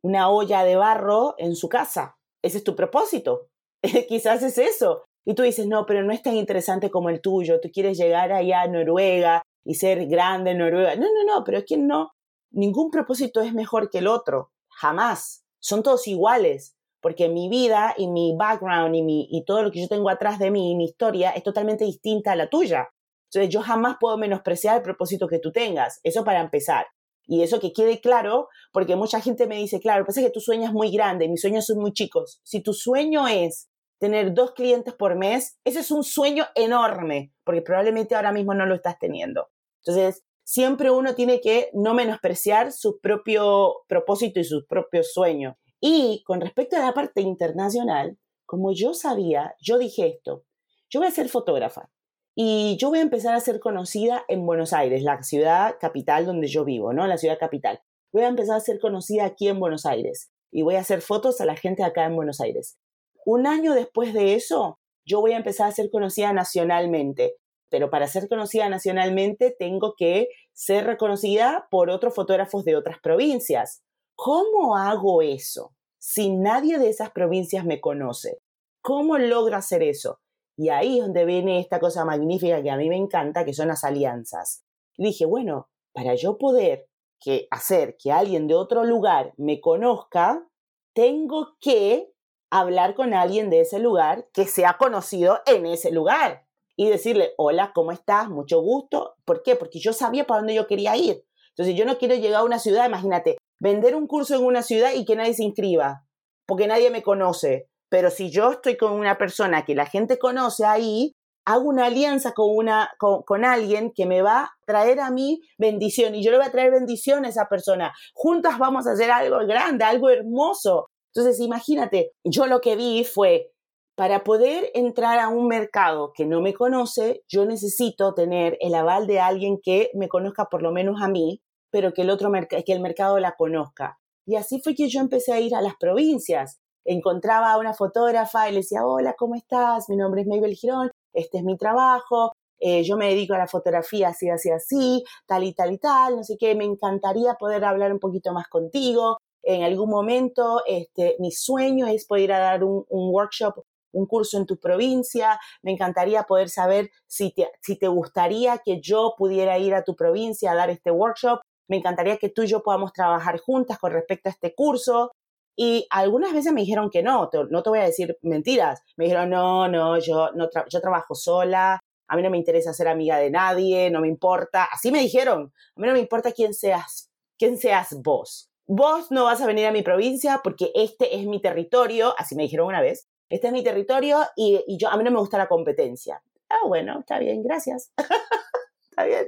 una olla de barro en su casa. Ese es tu propósito. Quizás es eso. Y tú dices, no, pero no es tan interesante como el tuyo. Tú quieres llegar allá a Noruega y ser grande en Noruega. No, no, no, pero es que no. Ningún propósito es mejor que el otro. Jamás. Son todos iguales porque mi vida y mi background y, mi, y todo lo que yo tengo atrás de mí, mi historia, es totalmente distinta a la tuya. Entonces yo jamás puedo menospreciar el propósito que tú tengas. Eso para empezar. Y eso que quede claro, porque mucha gente me dice, claro, pasa que tu sueño es muy grande, mis sueños son muy chicos. Si tu sueño es tener dos clientes por mes, ese es un sueño enorme, porque probablemente ahora mismo no lo estás teniendo. Entonces, siempre uno tiene que no menospreciar su propio propósito y su propio sueño. Y con respecto a la parte internacional, como yo sabía, yo dije esto, yo voy a ser fotógrafa y yo voy a empezar a ser conocida en Buenos Aires, la ciudad capital donde yo vivo, ¿no? La ciudad capital. Voy a empezar a ser conocida aquí en Buenos Aires y voy a hacer fotos a la gente acá en Buenos Aires. Un año después de eso, yo voy a empezar a ser conocida nacionalmente, pero para ser conocida nacionalmente tengo que ser reconocida por otros fotógrafos de otras provincias. ¿Cómo hago eso si nadie de esas provincias me conoce? ¿Cómo logro hacer eso? Y ahí es donde viene esta cosa magnífica que a mí me encanta, que son las alianzas. Dije, bueno, para yo poder que hacer que alguien de otro lugar me conozca, tengo que hablar con alguien de ese lugar que sea conocido en ese lugar y decirle, hola, ¿cómo estás? Mucho gusto. ¿Por qué? Porque yo sabía para dónde yo quería ir. Entonces yo no quiero llegar a una ciudad, imagínate, vender un curso en una ciudad y que nadie se inscriba, porque nadie me conoce. Pero si yo estoy con una persona que la gente conoce ahí, hago una alianza con, una, con, alguien que me va a traer a mí bendición y yo le voy a traer bendición a esa persona. Juntas vamos a hacer algo grande, algo hermoso. Entonces, imagínate, yo lo que vi fue, para poder entrar a un mercado que no me conoce, yo necesito tener el aval de alguien que me conozca por lo menos a mí pero que el, otro que el mercado la conozca. Y así fue que yo empecé a ir a las provincias. Encontraba a una fotógrafa y le decía, hola, ¿cómo estás? Mi nombre es Mabel Girón, este es mi trabajo, eh, yo me dedico a la fotografía así, así, así, tal y tal y tal, no sé qué, me encantaría poder hablar un poquito más contigo. En algún momento, este, mi sueño es poder dar un, workshop un curso en tu provincia, me encantaría poder saber si te, si te gustaría que yo pudiera ir a tu provincia a dar este workshop, me encantaría que tú y yo podamos trabajar juntas con respecto a este curso. Y algunas veces me dijeron que no, no te voy a decir mentiras. Me dijeron, no, no, yo, no yo trabajo sola, a mí no me interesa ser amiga de nadie, no me importa. Así me dijeron, a mí no me importa quién seas, quién seas vos. Vos no vas a venir a mi provincia porque este es mi territorio, así me dijeron una vez, este es mi territorio y, y yo, a mí no me gusta la competencia. Ah, bueno, está bien, gracias. está bien.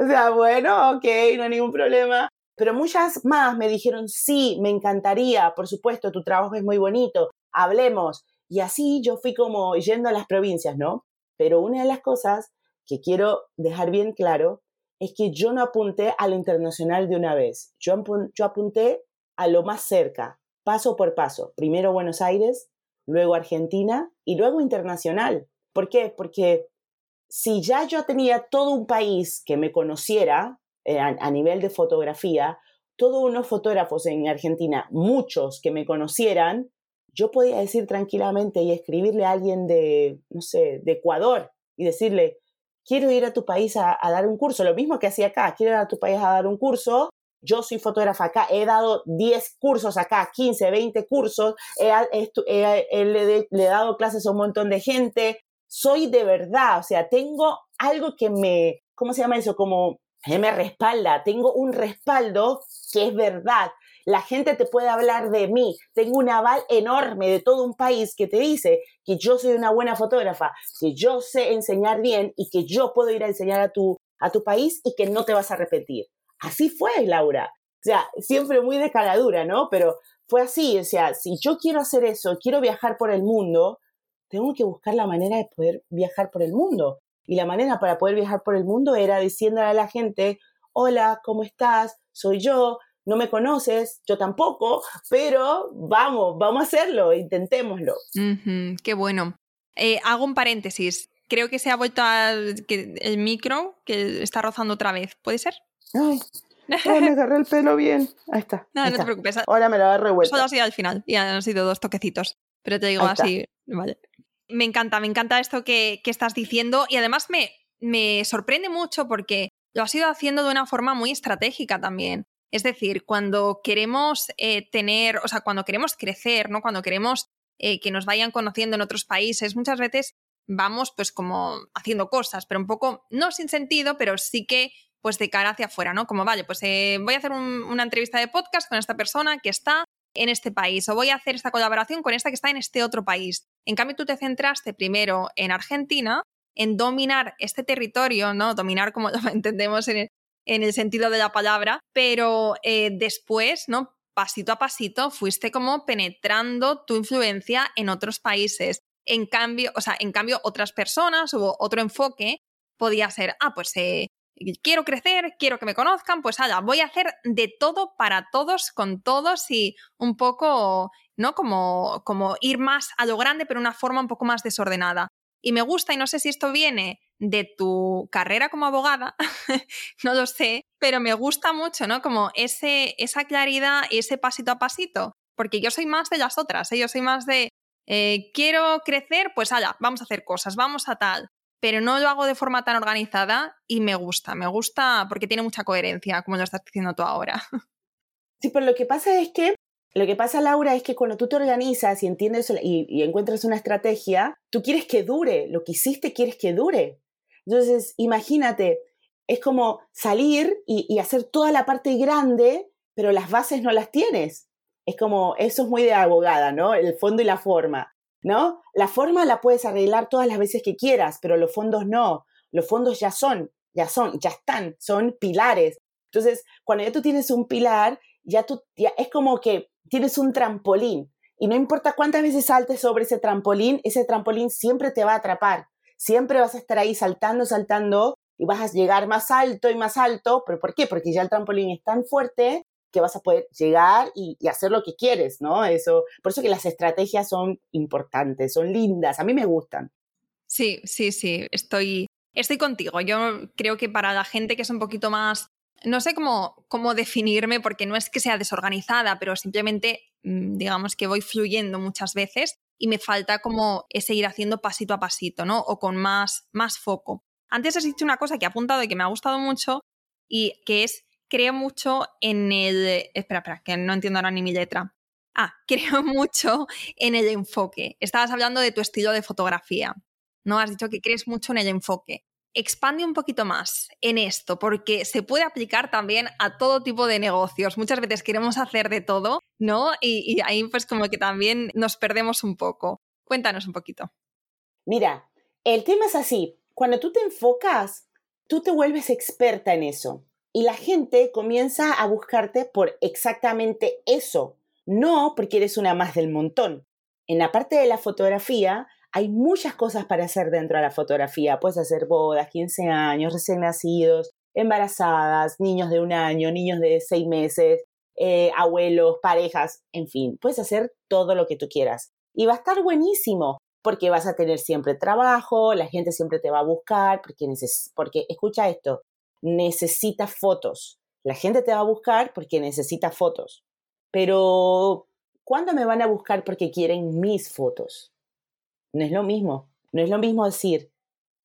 O sea, bueno, ok, no hay ningún problema. Pero muchas más me dijeron, sí, me encantaría, por supuesto, tu trabajo es muy bonito, hablemos. Y así yo fui como yendo a las provincias, ¿no? Pero una de las cosas que quiero dejar bien claro es que yo no apunté a lo internacional de una vez. Yo, yo apunté a lo más cerca, paso por paso. Primero Buenos Aires, luego Argentina y luego internacional. ¿Por qué? Porque si ya yo tenía todo un país que me conociera eh, a, nivel de fotografía, todos unos fotógrafos en Argentina, muchos que me conocieran, yo podía decir tranquilamente y escribirle a alguien de, no sé, de Ecuador y decirle, quiero ir a tu país a, dar un curso, lo mismo que hacía acá, quiero ir a tu país a dar un curso, yo soy fotógrafa acá, he dado 10 cursos acá, 15, 20 cursos, he, le, he dado clases a un montón de gente, soy de verdad, o sea, tengo algo que me, ¿cómo se llama eso? Como me respalda, tengo un respaldo que es verdad. La gente te puede hablar de mí. Tengo un aval enorme de todo un país que te dice que yo soy una buena fotógrafa, que yo sé enseñar bien y que yo puedo ir a enseñar a tu, a tu país y que no te vas a arrepentir. Así fue, Laura. O sea, siempre muy de caladura, ¿no? Pero fue así. O sea, si yo quiero hacer eso, quiero viajar por el mundo, tengo que buscar la manera de poder viajar por el mundo. Y la manera para poder viajar por el mundo era diciéndole a la gente, hola, ¿cómo estás? Soy yo, no me conoces, yo tampoco, pero vamos, vamos a hacerlo, intentémoslo. qué bueno. Eh, hago un paréntesis. Creo que se ha vuelto al, que el micro que está rozando otra vez. ¿Puede ser? Ay, me agarré el pelo bien. Ahí está. No, no te preocupes. Ahora me lo agarré vuelta. Solo ha sido al final y han sido dos toquecitos. Pero te digo así, vale. Me encanta, me encanta esto que, estás diciendo y además me, me sorprende mucho porque lo has ido haciendo de una forma muy estratégica también. Es decir, cuando queremos eh, tener, o sea, cuando queremos crecer, ¿no? Cuando queremos eh, que nos vayan conociendo en otros países, muchas veces vamos pues como haciendo cosas, pero un poco, no sin sentido, pero sí que pues de cara hacia afuera, ¿no? Como, vale, pues eh, voy a hacer una entrevista de podcast con esta persona que está en este país o voy a hacer esta colaboración con esta que está en este otro país. En cambio, tú te centraste primero en Argentina, en dominar este territorio, ¿no? Dominar como lo entendemos en el, sentido de la palabra, pero eh, después, ¿no? Pasito a pasito fuiste como penetrando tu influencia en otros países. En cambio, o sea, en cambio, otras personas o otro enfoque podía ser, ah, pues eh, quiero crecer, quiero que me conozcan, pues allá, voy a hacer de todo para todos, con todos y un poco, ¿no? Como, como ir más a lo grande, pero una forma un poco más desordenada. Y me gusta, y no sé si esto viene de tu carrera como abogada, no lo sé, pero me gusta mucho, ¿no? Como ese, esa claridad, ese pasito a pasito, porque yo soy más de las otras, ¿eh? yo soy más de, eh, quiero crecer, pues allá, vamos a hacer cosas, vamos a tal pero no lo hago de forma tan organizada y me gusta, me gusta porque tiene mucha coherencia, como lo estás diciendo tú ahora. Sí, pero lo que pasa es que, lo que pasa, Laura, es que cuando tú te organizas y entiendes y, encuentras una estrategia, tú quieres que dure, lo que hiciste quieres que dure. Entonces, imagínate, es como salir y, y hacer toda la parte grande, pero las bases no las tienes. Es como, eso es muy de abogada, ¿no? El fondo y la forma. ¿No? La forma la puedes arreglar todas las veces que quieras, pero los fondos no. Los fondos ya son, ya son, ya están, son pilares. Entonces, cuando ya tú tienes un pilar, ya tú, ya es como que tienes un trampolín. Y no importa cuántas veces saltes sobre ese trampolín, ese trampolín siempre te va a atrapar. Siempre vas a estar ahí saltando, saltando y vas a llegar más alto y más alto. ¿Pero por qué? Porque ya el trampolín es tan fuerte que vas a poder llegar y, hacer lo que quieres, ¿no? Eso, por eso que las estrategias son importantes, son lindas, a mí me gustan. Sí, sí, sí, estoy, Estoy contigo. Yo creo que para la gente que es un poquito más no sé cómo, cómo definirme porque no es que sea desorganizada, pero simplemente mm, digamos que voy fluyendo muchas veces y me falta como ese ir haciendo pasito a pasito, ¿no? O con más, más foco. Antes has dicho una cosa que he apuntado y que me ha gustado mucho y que es creo mucho en el... Espera, espera, que no entiendo ahora ni mi letra. Ah, creo mucho en el enfoque. Estabas hablando de tu estilo de fotografía, ¿no? Has dicho que crees mucho en el enfoque expande un poquito más en esto, porque se puede aplicar también a todo tipo de negocios. Muchas veces queremos hacer de todo, ¿no? Y, ahí pues como que también nos perdemos un poco. Cuéntanos un poquito. Mira, el tema es así. Cuando tú te enfocas, tú te vuelves experta en eso. Y la gente comienza a buscarte por exactamente eso, no porque eres una más del montón. En la parte de la fotografía, hay muchas cosas para hacer dentro de la fotografía. Puedes hacer bodas, 15 años, recién nacidos, embarazadas, niños de un año, niños de seis meses, eh, abuelos, parejas, en fin, puedes hacer todo lo que tú quieras. Y va a estar buenísimo porque vas a tener siempre trabajo, la gente siempre te va a buscar, porque, porque escucha esto, necesitas fotos. La gente te va a buscar porque necesita fotos. Pero, ¿cuándo me van a buscar porque quieren mis fotos? No es lo mismo. No es lo mismo decir,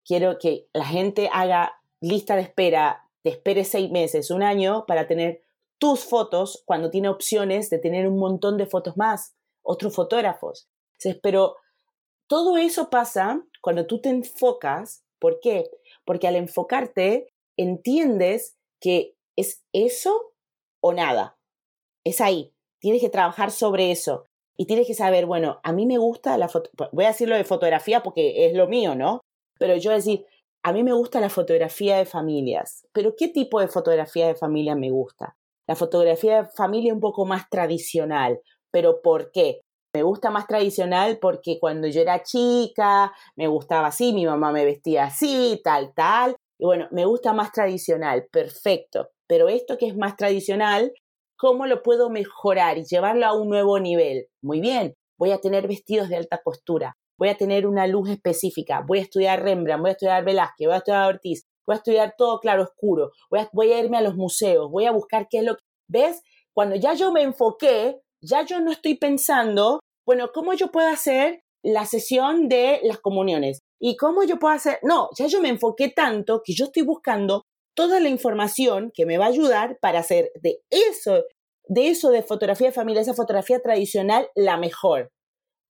quiero que la gente haga lista de espera, te espere seis meses, un año para tener tus fotos cuando tiene opciones de tener un montón de fotos más, otros fotógrafos. pero todo eso pasa cuando tú te enfocas. ¿Por qué? Porque al enfocarte entiendes que es eso o nada. Es ahí. Tienes que trabajar sobre eso y tienes que saber, bueno, a mí me gusta la foto, voy a decirlo de fotografía porque es lo mío, ¿no? Pero yo decir, a mí me gusta la fotografía de familias, pero ¿qué tipo de fotografía de familia me gusta? La fotografía de familia un poco más tradicional, pero ¿por qué? Me gusta más tradicional porque cuando yo era chica me gustaba así, mi mamá me vestía así, tal, tal. Y bueno, me gusta más tradicional, perfecto. Pero esto que es más tradicional ¿Cómo lo puedo mejorar y llevarlo a un nuevo nivel? Muy bien, voy a tener vestidos de alta costura, voy a tener una luz específica, voy a estudiar Rembrandt, voy a estudiar Velázquez, voy a estudiar Ortiz, voy a estudiar todo claro oscuro, voy a, voy a irme a los museos, voy a buscar qué es lo que... ¿Ves? Cuando ya yo me enfoqué, ya yo no estoy pensando, bueno, ¿cómo yo puedo hacer la sesión de las comuniones? ¿Y cómo yo puedo hacer? No, ya yo me enfoqué tanto que yo estoy buscando toda la información que me va a ayudar para hacer de eso, de eso de fotografía de familia, esa fotografía tradicional, la mejor.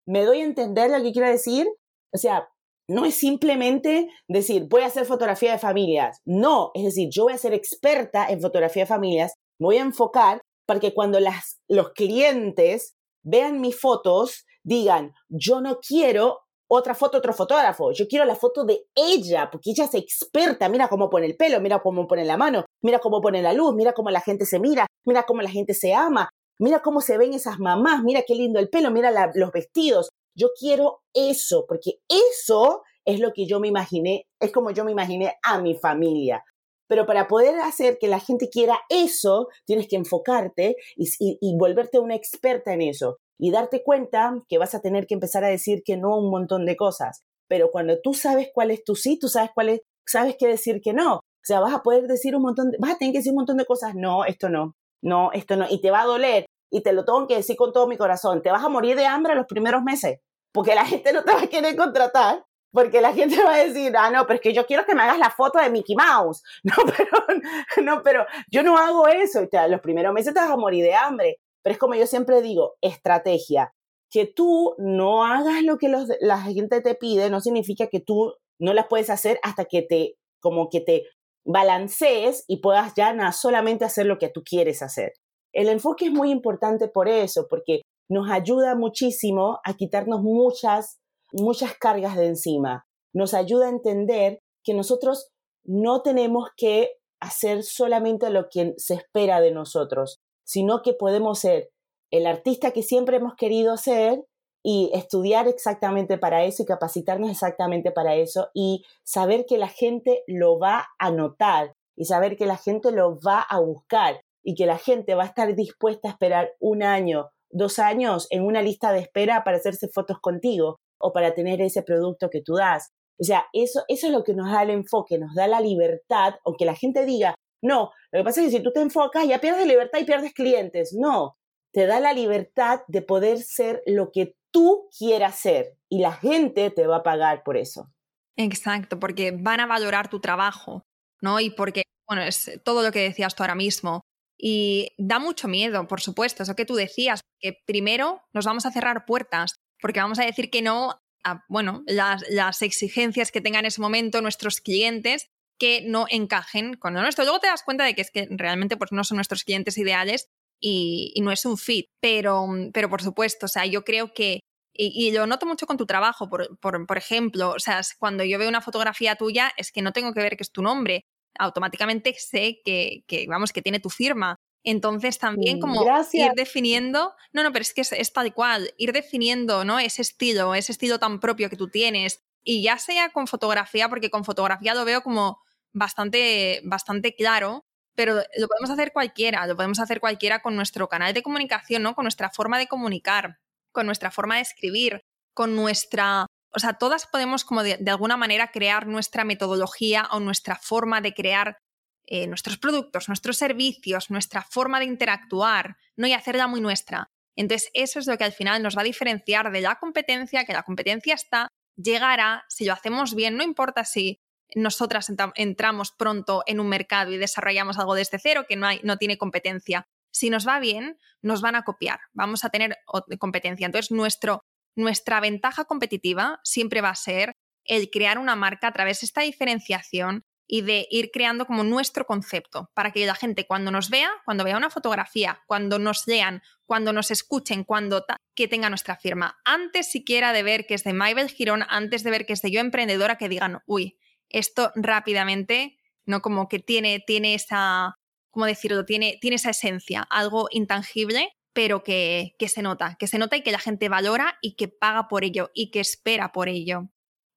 ¿Me doy a entender lo que quiero decir? O sea, no es simplemente decir, voy a hacer fotografía de familias. No, es decir, yo voy a ser experta en fotografía de familias, me voy a enfocar para que cuando las, los clientes vean mis fotos, digan, yo no quiero otra foto, otro fotógrafo. Yo quiero la foto de ella, porque ella es experta. Mira cómo pone el pelo, mira cómo pone la mano, mira cómo pone la luz, mira cómo la gente se mira, mira cómo la gente se ama, mira cómo se ven esas mamás, mira qué lindo el pelo, mira los vestidos. Yo quiero eso, porque eso es lo que yo me imaginé, es como yo me imaginé a mi familia. Pero para poder hacer que la gente quiera eso, tienes que enfocarte y volverte una experta en eso y darte cuenta que vas a tener que empezar a decir que no a un montón de cosas. Pero cuando tú sabes cuál es tu sí, tú sabes cuál es, sabes qué decir que no. O sea, vas a poder decir un montón, de, vas a tener que decir un montón de cosas, no, esto no, no, esto no, y te va a doler, y te lo tengo que decir con todo mi corazón, te vas a morir de hambre los primeros meses, porque la gente no te va a querer contratar, porque la gente va a decir, ah, no, pero es que yo quiero que me hagas la foto de Mickey Mouse. No, pero, no, pero yo no hago eso. Y los primeros meses te vas a morir de hambre. Pero es como yo siempre digo, estrategia. Que tú no hagas lo que la gente te pide no significa que tú no las puedes hacer hasta que te, como que te balancees y puedas ya no solamente hacer lo que tú quieres hacer. El enfoque es muy importante por eso, porque nos ayuda muchísimo a quitarnos muchas, muchas cargas de encima. Nos ayuda a entender que nosotros no tenemos que hacer solamente lo que se espera de nosotros, sino que podemos ser el artista que siempre hemos querido ser y estudiar exactamente para eso y capacitarnos exactamente para eso y saber que la gente lo va a notar y saber que la gente lo va a buscar y que la gente va a estar dispuesta a esperar un año, dos años en una lista de espera para hacerse fotos contigo o para tener ese producto que tú das. O sea, eso, eso es lo que nos da el enfoque, nos da la libertad, aunque la gente diga, no, lo que pasa es que si tú te enfocas ya pierdes libertad y pierdes clientes. No, te da la libertad de poder ser lo que tú quieras ser y la gente te va a pagar por eso. Exacto, porque van a valorar tu trabajo, ¿no? Y porque, bueno, es todo lo que decías tú ahora mismo. Y da mucho miedo, por supuesto, eso que tú decías, que primero nos vamos a cerrar puertas, porque vamos a decir que no a, bueno, las, las exigencias que tengan en ese momento nuestros clientes que no encajen con lo nuestro. Luego te das cuenta de que es que realmente pues, no son nuestros clientes ideales y, no es un fit. Pero, pero por supuesto, o sea, yo creo que y, lo noto mucho con tu trabajo, por, por, ejemplo, o sea, cuando yo veo una fotografía tuya es que no tengo que ver que es tu nombre, automáticamente sé que, que, vamos, que tiene tu firma. Entonces también como ir definiendo, no, no, pero es que es, es, tal cual, ir definiendo, ¿no? Ese estilo, ese estilo tan propio que tú tienes. Y ya sea con fotografía, porque con fotografía lo veo como bastante, bastante claro, pero lo podemos hacer cualquiera, lo podemos hacer cualquiera con nuestro canal de comunicación, ¿no? Con nuestra forma de comunicar con nuestra forma de escribir, con nuestra... O sea, todas podemos como de, alguna manera crear nuestra metodología o nuestra forma de crear eh, nuestros productos, nuestros servicios, nuestra forma de interactuar, ¿no? Y hacerla muy nuestra. Entonces, eso es lo que al final nos va a diferenciar de la competencia, que la competencia está, llegará, si lo hacemos bien, no importa si nosotras entramos pronto en un mercado y desarrollamos algo desde cero que no, no tiene competencia. Si nos va bien, nos van a copiar, vamos a tener competencia. Entonces, nuestro, nuestra ventaja competitiva siempre va a ser el crear una marca a través de esta diferenciación y de ir creando como nuestro concepto para que la gente cuando nos vea, cuando vea una fotografía, cuando nos lean, cuando nos escuchen, cuando que tenga nuestra firma, antes siquiera de ver que es de Maybel Girón, antes de ver que es de Yo Emprendedora, que digan, uy, esto rápidamente, ¿no? Como que tiene, tiene esa, ¿cómo decirlo? Tiene, tiene esa esencia, algo intangible, pero que, se nota, que se nota y que la gente valora y que paga por ello y que espera por ello.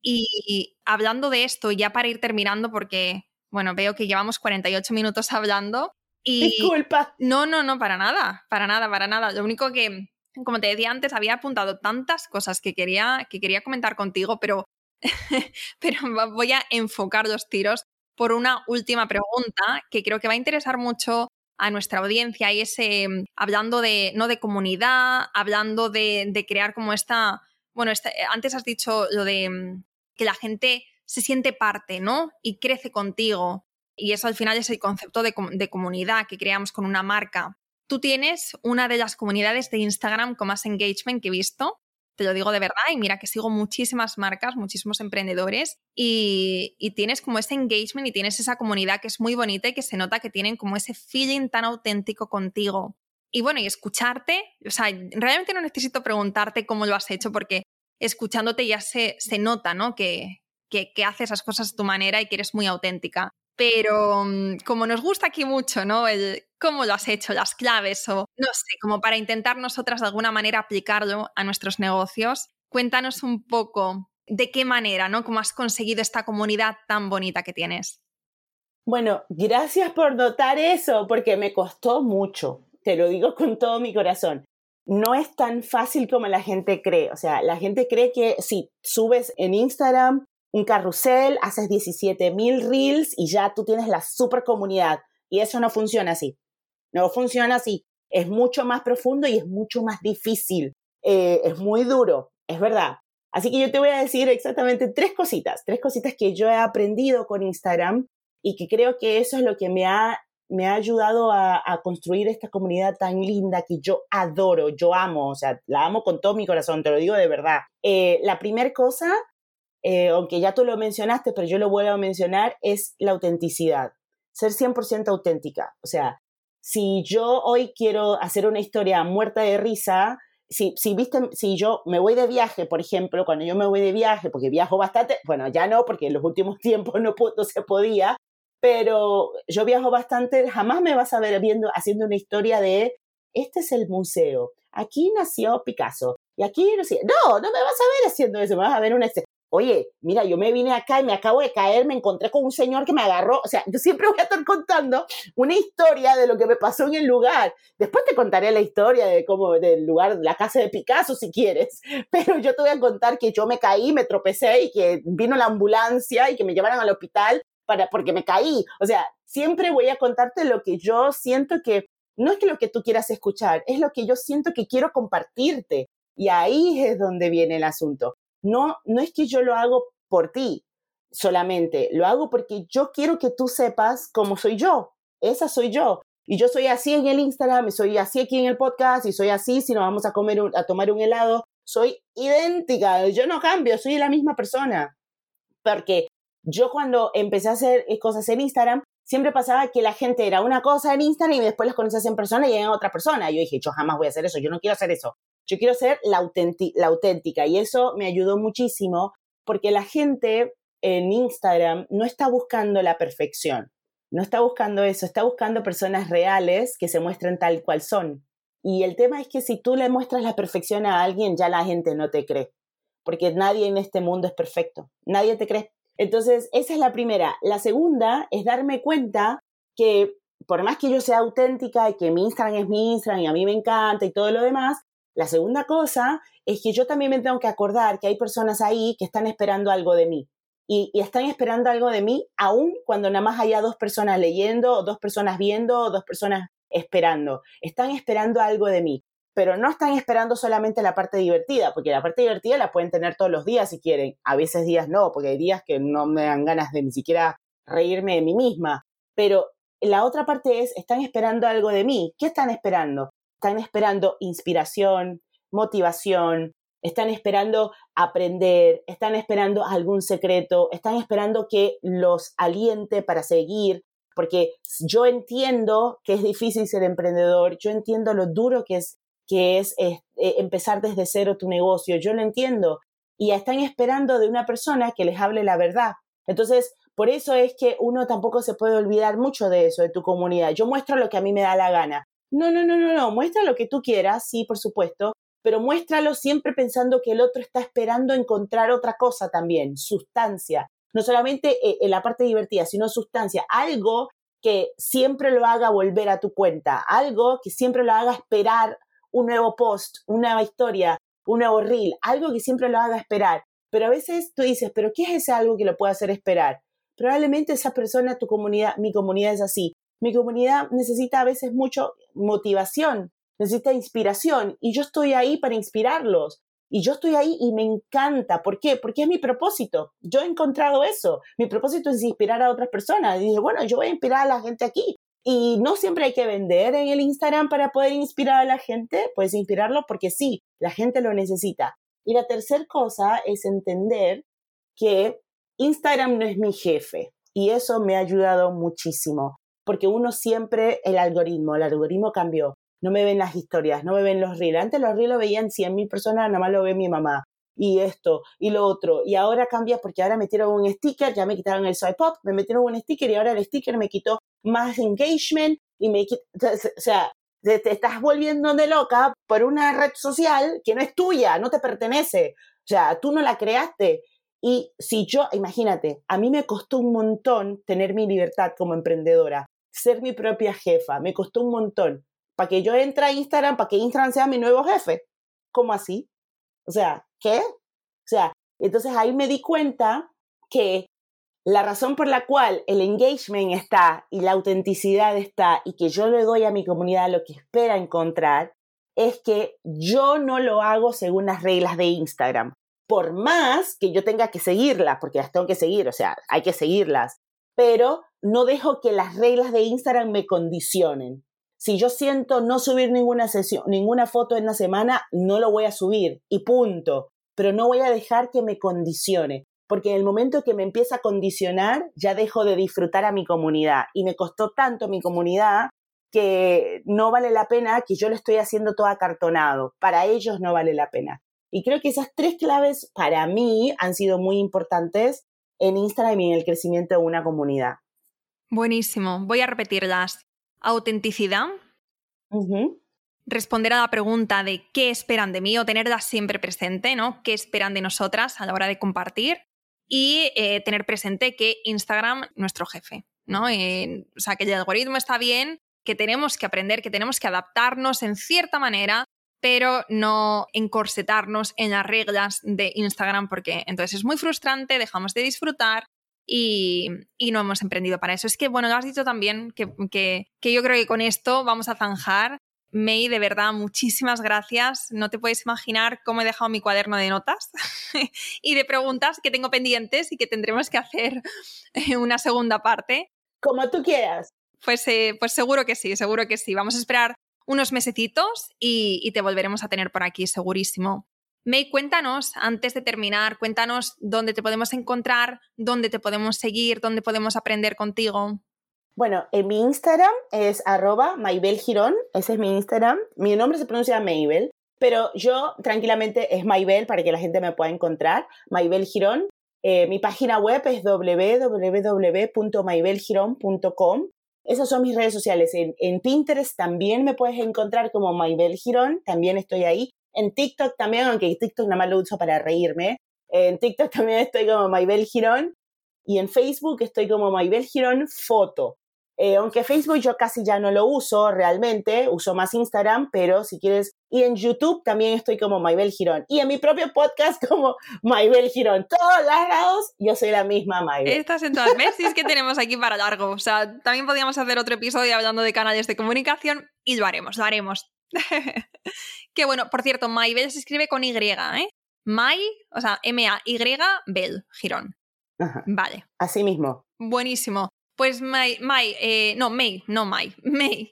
Y, hablando de esto, ya para ir terminando, porque, bueno, veo que llevamos 48 minutos hablando. Y... Disculpa. No, no, no, para nada, para nada, para nada. Lo único que, como te decía antes, había apuntado tantas cosas que quería, que quería comentar contigo, pero, pero voy a enfocar los tiros por una última pregunta que creo que va a interesar mucho a nuestra audiencia y es em, hablando de, no de comunidad, hablando de, crear como esta, bueno, eh, antes has dicho lo de em, que la gente se siente parte, ¿no? Y crece contigo. Y eso al final es el concepto de comunidad que creamos con una marca. Tú tienes una de las comunidades de Instagram con más engagement que he visto te lo digo de verdad y mira que sigo muchísimas marcas, muchísimos emprendedores y, tienes como ese engagement y tienes esa comunidad que es muy bonita y que se nota que tienen como ese feeling tan auténtico contigo. Y bueno, y escucharte, o sea, realmente no necesito preguntarte cómo lo has hecho porque escuchándote ya se, se nota, ¿no? Que, que, que haces las cosas a tu manera y que eres muy auténtica. Pero mm, como nos gusta aquí mucho, ¿no? El cómo lo has hecho, las claves o no sé, como para intentar nosotras de alguna manera aplicarlo a nuestros negocios, cuéntanos un poco de qué manera, ¿no? Cómo has conseguido esta comunidad tan bonita que tienes. Bueno, gracias por notar eso, porque me costó mucho, te lo digo con todo mi corazón. No es tan fácil como la gente cree, o sea, la gente cree que si subes en Instagram un carrusel, haces 17 mil reels y ya tú tienes la super comunidad. Y eso no funciona así. No funciona así. Es mucho más profundo y es mucho más difícil. Eh, es muy duro, es verdad. Así que yo te voy a decir exactamente tres cositas, tres cositas que yo he aprendido con Instagram y que creo que eso es lo que me ha, me ha ayudado a, construir esta comunidad tan linda que yo adoro, yo amo, o sea, la amo con todo mi corazón, te lo digo de verdad. Eh, la primera cosa eh, aunque ya tú lo mencionaste, pero yo lo vuelvo a mencionar, es la autenticidad, ser 100% auténtica. O sea, si yo hoy quiero hacer una historia muerta de risa, si, si, viste, si yo me voy de viaje, por ejemplo, cuando yo me voy de viaje, porque viajo bastante, bueno, ya no, porque en los últimos tiempos no, se podía, pero yo viajo bastante, jamás me vas a ver viendo, haciendo una historia de, este es el museo, aquí nació Picasso, y aquí no sé, no, no me vas a ver haciendo eso, me vas a ver una, oye, mira, yo me vine acá y me acabo de caer, me encontré con un señor que me agarró. O sea, yo siempre voy a estar contando una historia de lo que me pasó en el lugar. Después te contaré la historia de cómo, del lugar, la casa de Picasso, si quieres. Pero yo te voy a contar que yo me caí, me tropecé y que vino la ambulancia y que me llevaron al hospital para, porque me caí. O sea, siempre voy a contarte lo que yo siento que no es que lo que tú quieras escuchar, es lo que yo siento que quiero compartirte. Y ahí es donde viene el asunto. No, no es que yo lo hago por ti solamente, lo hago porque yo quiero que tú sepas cómo soy yo. Esa soy yo. Y yo soy así en el Instagram, y soy así aquí en el podcast, y soy así si nos vamos a comer a tomar un helado. Soy idéntica, yo no cambio, soy la misma persona. Porque yo cuando empecé a hacer cosas en Instagram, siempre pasaba que la gente era una cosa en Instagram y después los conocías en persona y era otra persona. yo dije, yo jamás voy a hacer eso, yo no quiero hacer eso. Yo quiero ser la, la auténtica y eso me ayudó muchísimo porque la gente en Instagram no está buscando la perfección, no está buscando eso, está buscando personas reales que se muestren tal cual son. Y el tema es que si tú le muestras la perfección a alguien, ya la gente no te cree, porque nadie en este mundo es perfecto, nadie te cree. Entonces, esa es la primera. La segunda es darme cuenta que por más que yo sea auténtica y que mi Instagram es mi Instagram y a mí me encanta y todo lo demás, la segunda cosa es que yo también me tengo que acordar que hay personas ahí que están esperando algo de mí. Y, están esperando algo de mí aún cuando nada más haya dos personas leyendo, dos personas viendo, o dos personas esperando. Están esperando algo de mí. Pero no están esperando solamente la parte divertida, porque la parte divertida la pueden tener todos los días si quieren. A veces días no, porque hay días que no me dan ganas de ni siquiera reírme de mí misma. Pero la otra parte es, están esperando algo de mí. ¿Qué están esperando? Están esperando inspiración, motivación, están esperando aprender, están esperando algún secreto, están esperando que los aliente para seguir, porque yo entiendo que es difícil ser emprendedor, yo entiendo lo duro que es que es, eh, empezar desde cero tu negocio, yo lo entiendo y están esperando de una persona que les hable la verdad. Entonces, por eso es que uno tampoco se puede olvidar mucho de eso, de tu comunidad. Yo muestro lo que a mí me da la gana. No, no, no, no, no, muestra lo que tú quieras, sí, por supuesto, pero muéstralo siempre pensando que el otro está esperando encontrar otra cosa también, sustancia. No solamente eh, en la parte divertida, sino sustancia, algo que siempre lo haga volver a tu cuenta, algo que siempre lo haga esperar un nuevo post, una nueva historia, un nuevo reel, algo que siempre lo haga esperar. Pero a veces tú dices, pero ¿qué es ese algo que lo puede hacer esperar? Probablemente esa persona, tu comunidad, mi comunidad es así. Mi comunidad necesita a veces mucho motivación, necesita inspiración y yo estoy ahí para inspirarlos. Y yo estoy ahí y me encanta. ¿Por qué? Porque es mi propósito. Yo he encontrado eso. Mi propósito es inspirar a otras personas. Y dije, bueno, yo voy a inspirar a la gente aquí. Y no siempre hay que vender en el Instagram para poder inspirar a la gente. Puedes inspirarlo porque sí, la gente lo necesita. Y la tercera cosa es entender que Instagram no es mi jefe. Y eso me ha ayudado muchísimo porque uno siempre, el algoritmo, el algoritmo cambió. No me ven las historias, no me ven los reels. Antes los reels lo veían 100.000 personas, nada más lo ve mi mamá. Y esto, y lo otro. Y ahora cambia porque ahora metieron un sticker, ya me quitaron el swipe up, me metieron un sticker y ahora el sticker me quitó más engagement y me quitó, o sea, te estás volviendo de loca por una red social que no es tuya, no te pertenece. O sea, tú no la creaste. Y si yo, imagínate, a mí me costó un montón tener mi libertad como emprendedora ser mi propia jefa. Me costó un montón. Para que yo entre a Instagram, para que Instagram sea mi nuevo jefe. ¿Cómo así? O sea, ¿qué? O sea, entonces ahí me di cuenta que la razón por la cual el engagement está y la autenticidad está y que yo le doy a mi comunidad lo que espera encontrar es que yo no lo hago según las reglas de Instagram. Por más que yo tenga que seguirlas, porque las tengo que seguir, o sea, hay que seguirlas, pero no dejo que las reglas de Instagram me condicionen. Si yo siento no subir ninguna sesión, ninguna foto en la semana, no lo voy a subir y punto. Pero no voy a dejar que me condicione, porque en el momento que me empieza a condicionar, ya dejo de disfrutar a mi comunidad. Y me costó tanto mi comunidad que no vale la pena que yo lo estoy haciendo todo acartonado. Para ellos no vale la pena. Y creo que esas tres claves para mí han sido muy importantes en Instagram y en el crecimiento de una comunidad. Buenísimo. Voy a repetirlas. Autenticidad, responder a la pregunta de qué esperan de mí o tenerla siempre presente, ¿no? ¿Qué esperan de nosotras a la hora de compartir? Y eh, tener presente que Instagram, nuestro jefe, ¿no? Eh, o sea, que el algoritmo está bien, que tenemos que aprender, que tenemos que adaptarnos en cierta manera, pero no encorsetarnos en las reglas de Instagram porque entonces es muy frustrante, dejamos de disfrutar y, no hemos emprendido para eso. Es que, bueno, lo has dicho también que, que yo creo que con esto vamos a zanjar May, de verdad, muchísimas gracias. No te puedes imaginar cómo he dejado mi cuaderno de notas y de preguntas que tengo pendientes y que tendremos que hacer una segunda parte. Como tú quieras. Pues, eh, pues seguro que sí, seguro que sí. Vamos a esperar unos mesecitos y, y te volveremos a tener por aquí, segurísimo. May, cuéntanos, antes de terminar, cuéntanos dónde te podemos encontrar, dónde te podemos seguir, dónde podemos aprender contigo. Bueno, en mi Instagram es arroba Girón, ese es mi Instagram. Mi nombre se pronuncia Maybel, pero yo tranquilamente es Maybel para que la gente me pueda encontrar, Maybel Girón. Eh, mi página web es www.maybelgirón.com. Esas son mis redes sociales. En, en, Pinterest también me puedes encontrar como Maybel Girón, también estoy ahí. En TikTok también, aunque TikTok nada más lo uso para reírme. En TikTok también estoy como Maybel Girón. Y en Facebook estoy como Maybel Girón Foto. Eh, aunque Facebook yo casi ya no lo uso realmente, uso más Instagram, pero si quieres, y en YouTube también estoy como Maybel Girón. Y en mi propio podcast como Maybel Girón. Todos lados yo soy la misma Maybel. Estás en todas. ¿Ves? es que tenemos aquí para largo. O sea, también podríamos hacer otro episodio hablando de canales de comunicación y lo haremos, lo haremos. Qué bueno, por cierto, Maybel se escribe con Y, ¿eh? May, o sea, M-A-Y, Bel, Girón. Vale. Así mismo. Buenísimo. Pues May, eh, no, May, no May, May.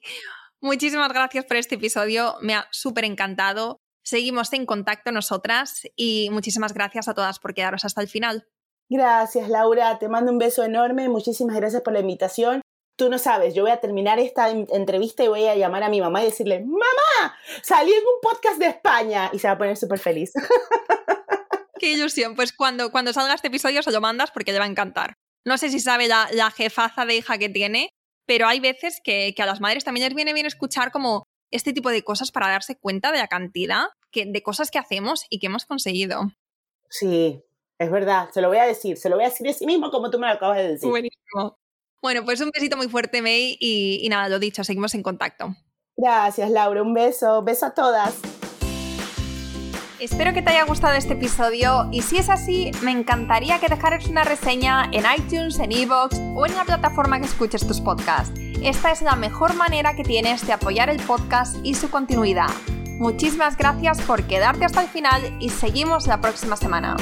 Muchísimas gracias por este episodio, me ha súper encantado. Seguimos en contacto nosotras y muchísimas gracias a todas por quedaros hasta el final. Gracias, Laura. Te mando un beso enorme. Muchísimas gracias por la invitación. Tú no sabes, yo voy a terminar esta entrevista y voy a llamar a mi mamá y decirle, mamá, salí en un podcast de España. Y se va a poner súper feliz. Qué ilusión. Pues cuando, cuando salga este episodio se lo mandas porque le va a encantar. No sé si sabe la, jefaza de hija que tiene, pero hay veces que, a las madres también les viene bien escuchar como este tipo de cosas para darse cuenta de la cantidad que, de cosas que hacemos y que hemos conseguido. Sí, es verdad, se lo voy a decir, se lo voy a decir a sí mismo como tú me lo acabas de decir. Buenísimo. Bueno, pues un besito muy fuerte, May, y, y nada, lo dicho, seguimos en contacto. Gracias, Laura, un beso, beso a todas. Espero que te haya gustado este episodio y si es así, me encantaría que dejaras una reseña en iTunes, en Evox o en la plataforma que escuches tus podcasts. Esta es la mejor manera que tienes de apoyar el podcast y su continuidad. Muchísimas gracias por quedarte hasta el final y seguimos la próxima semana.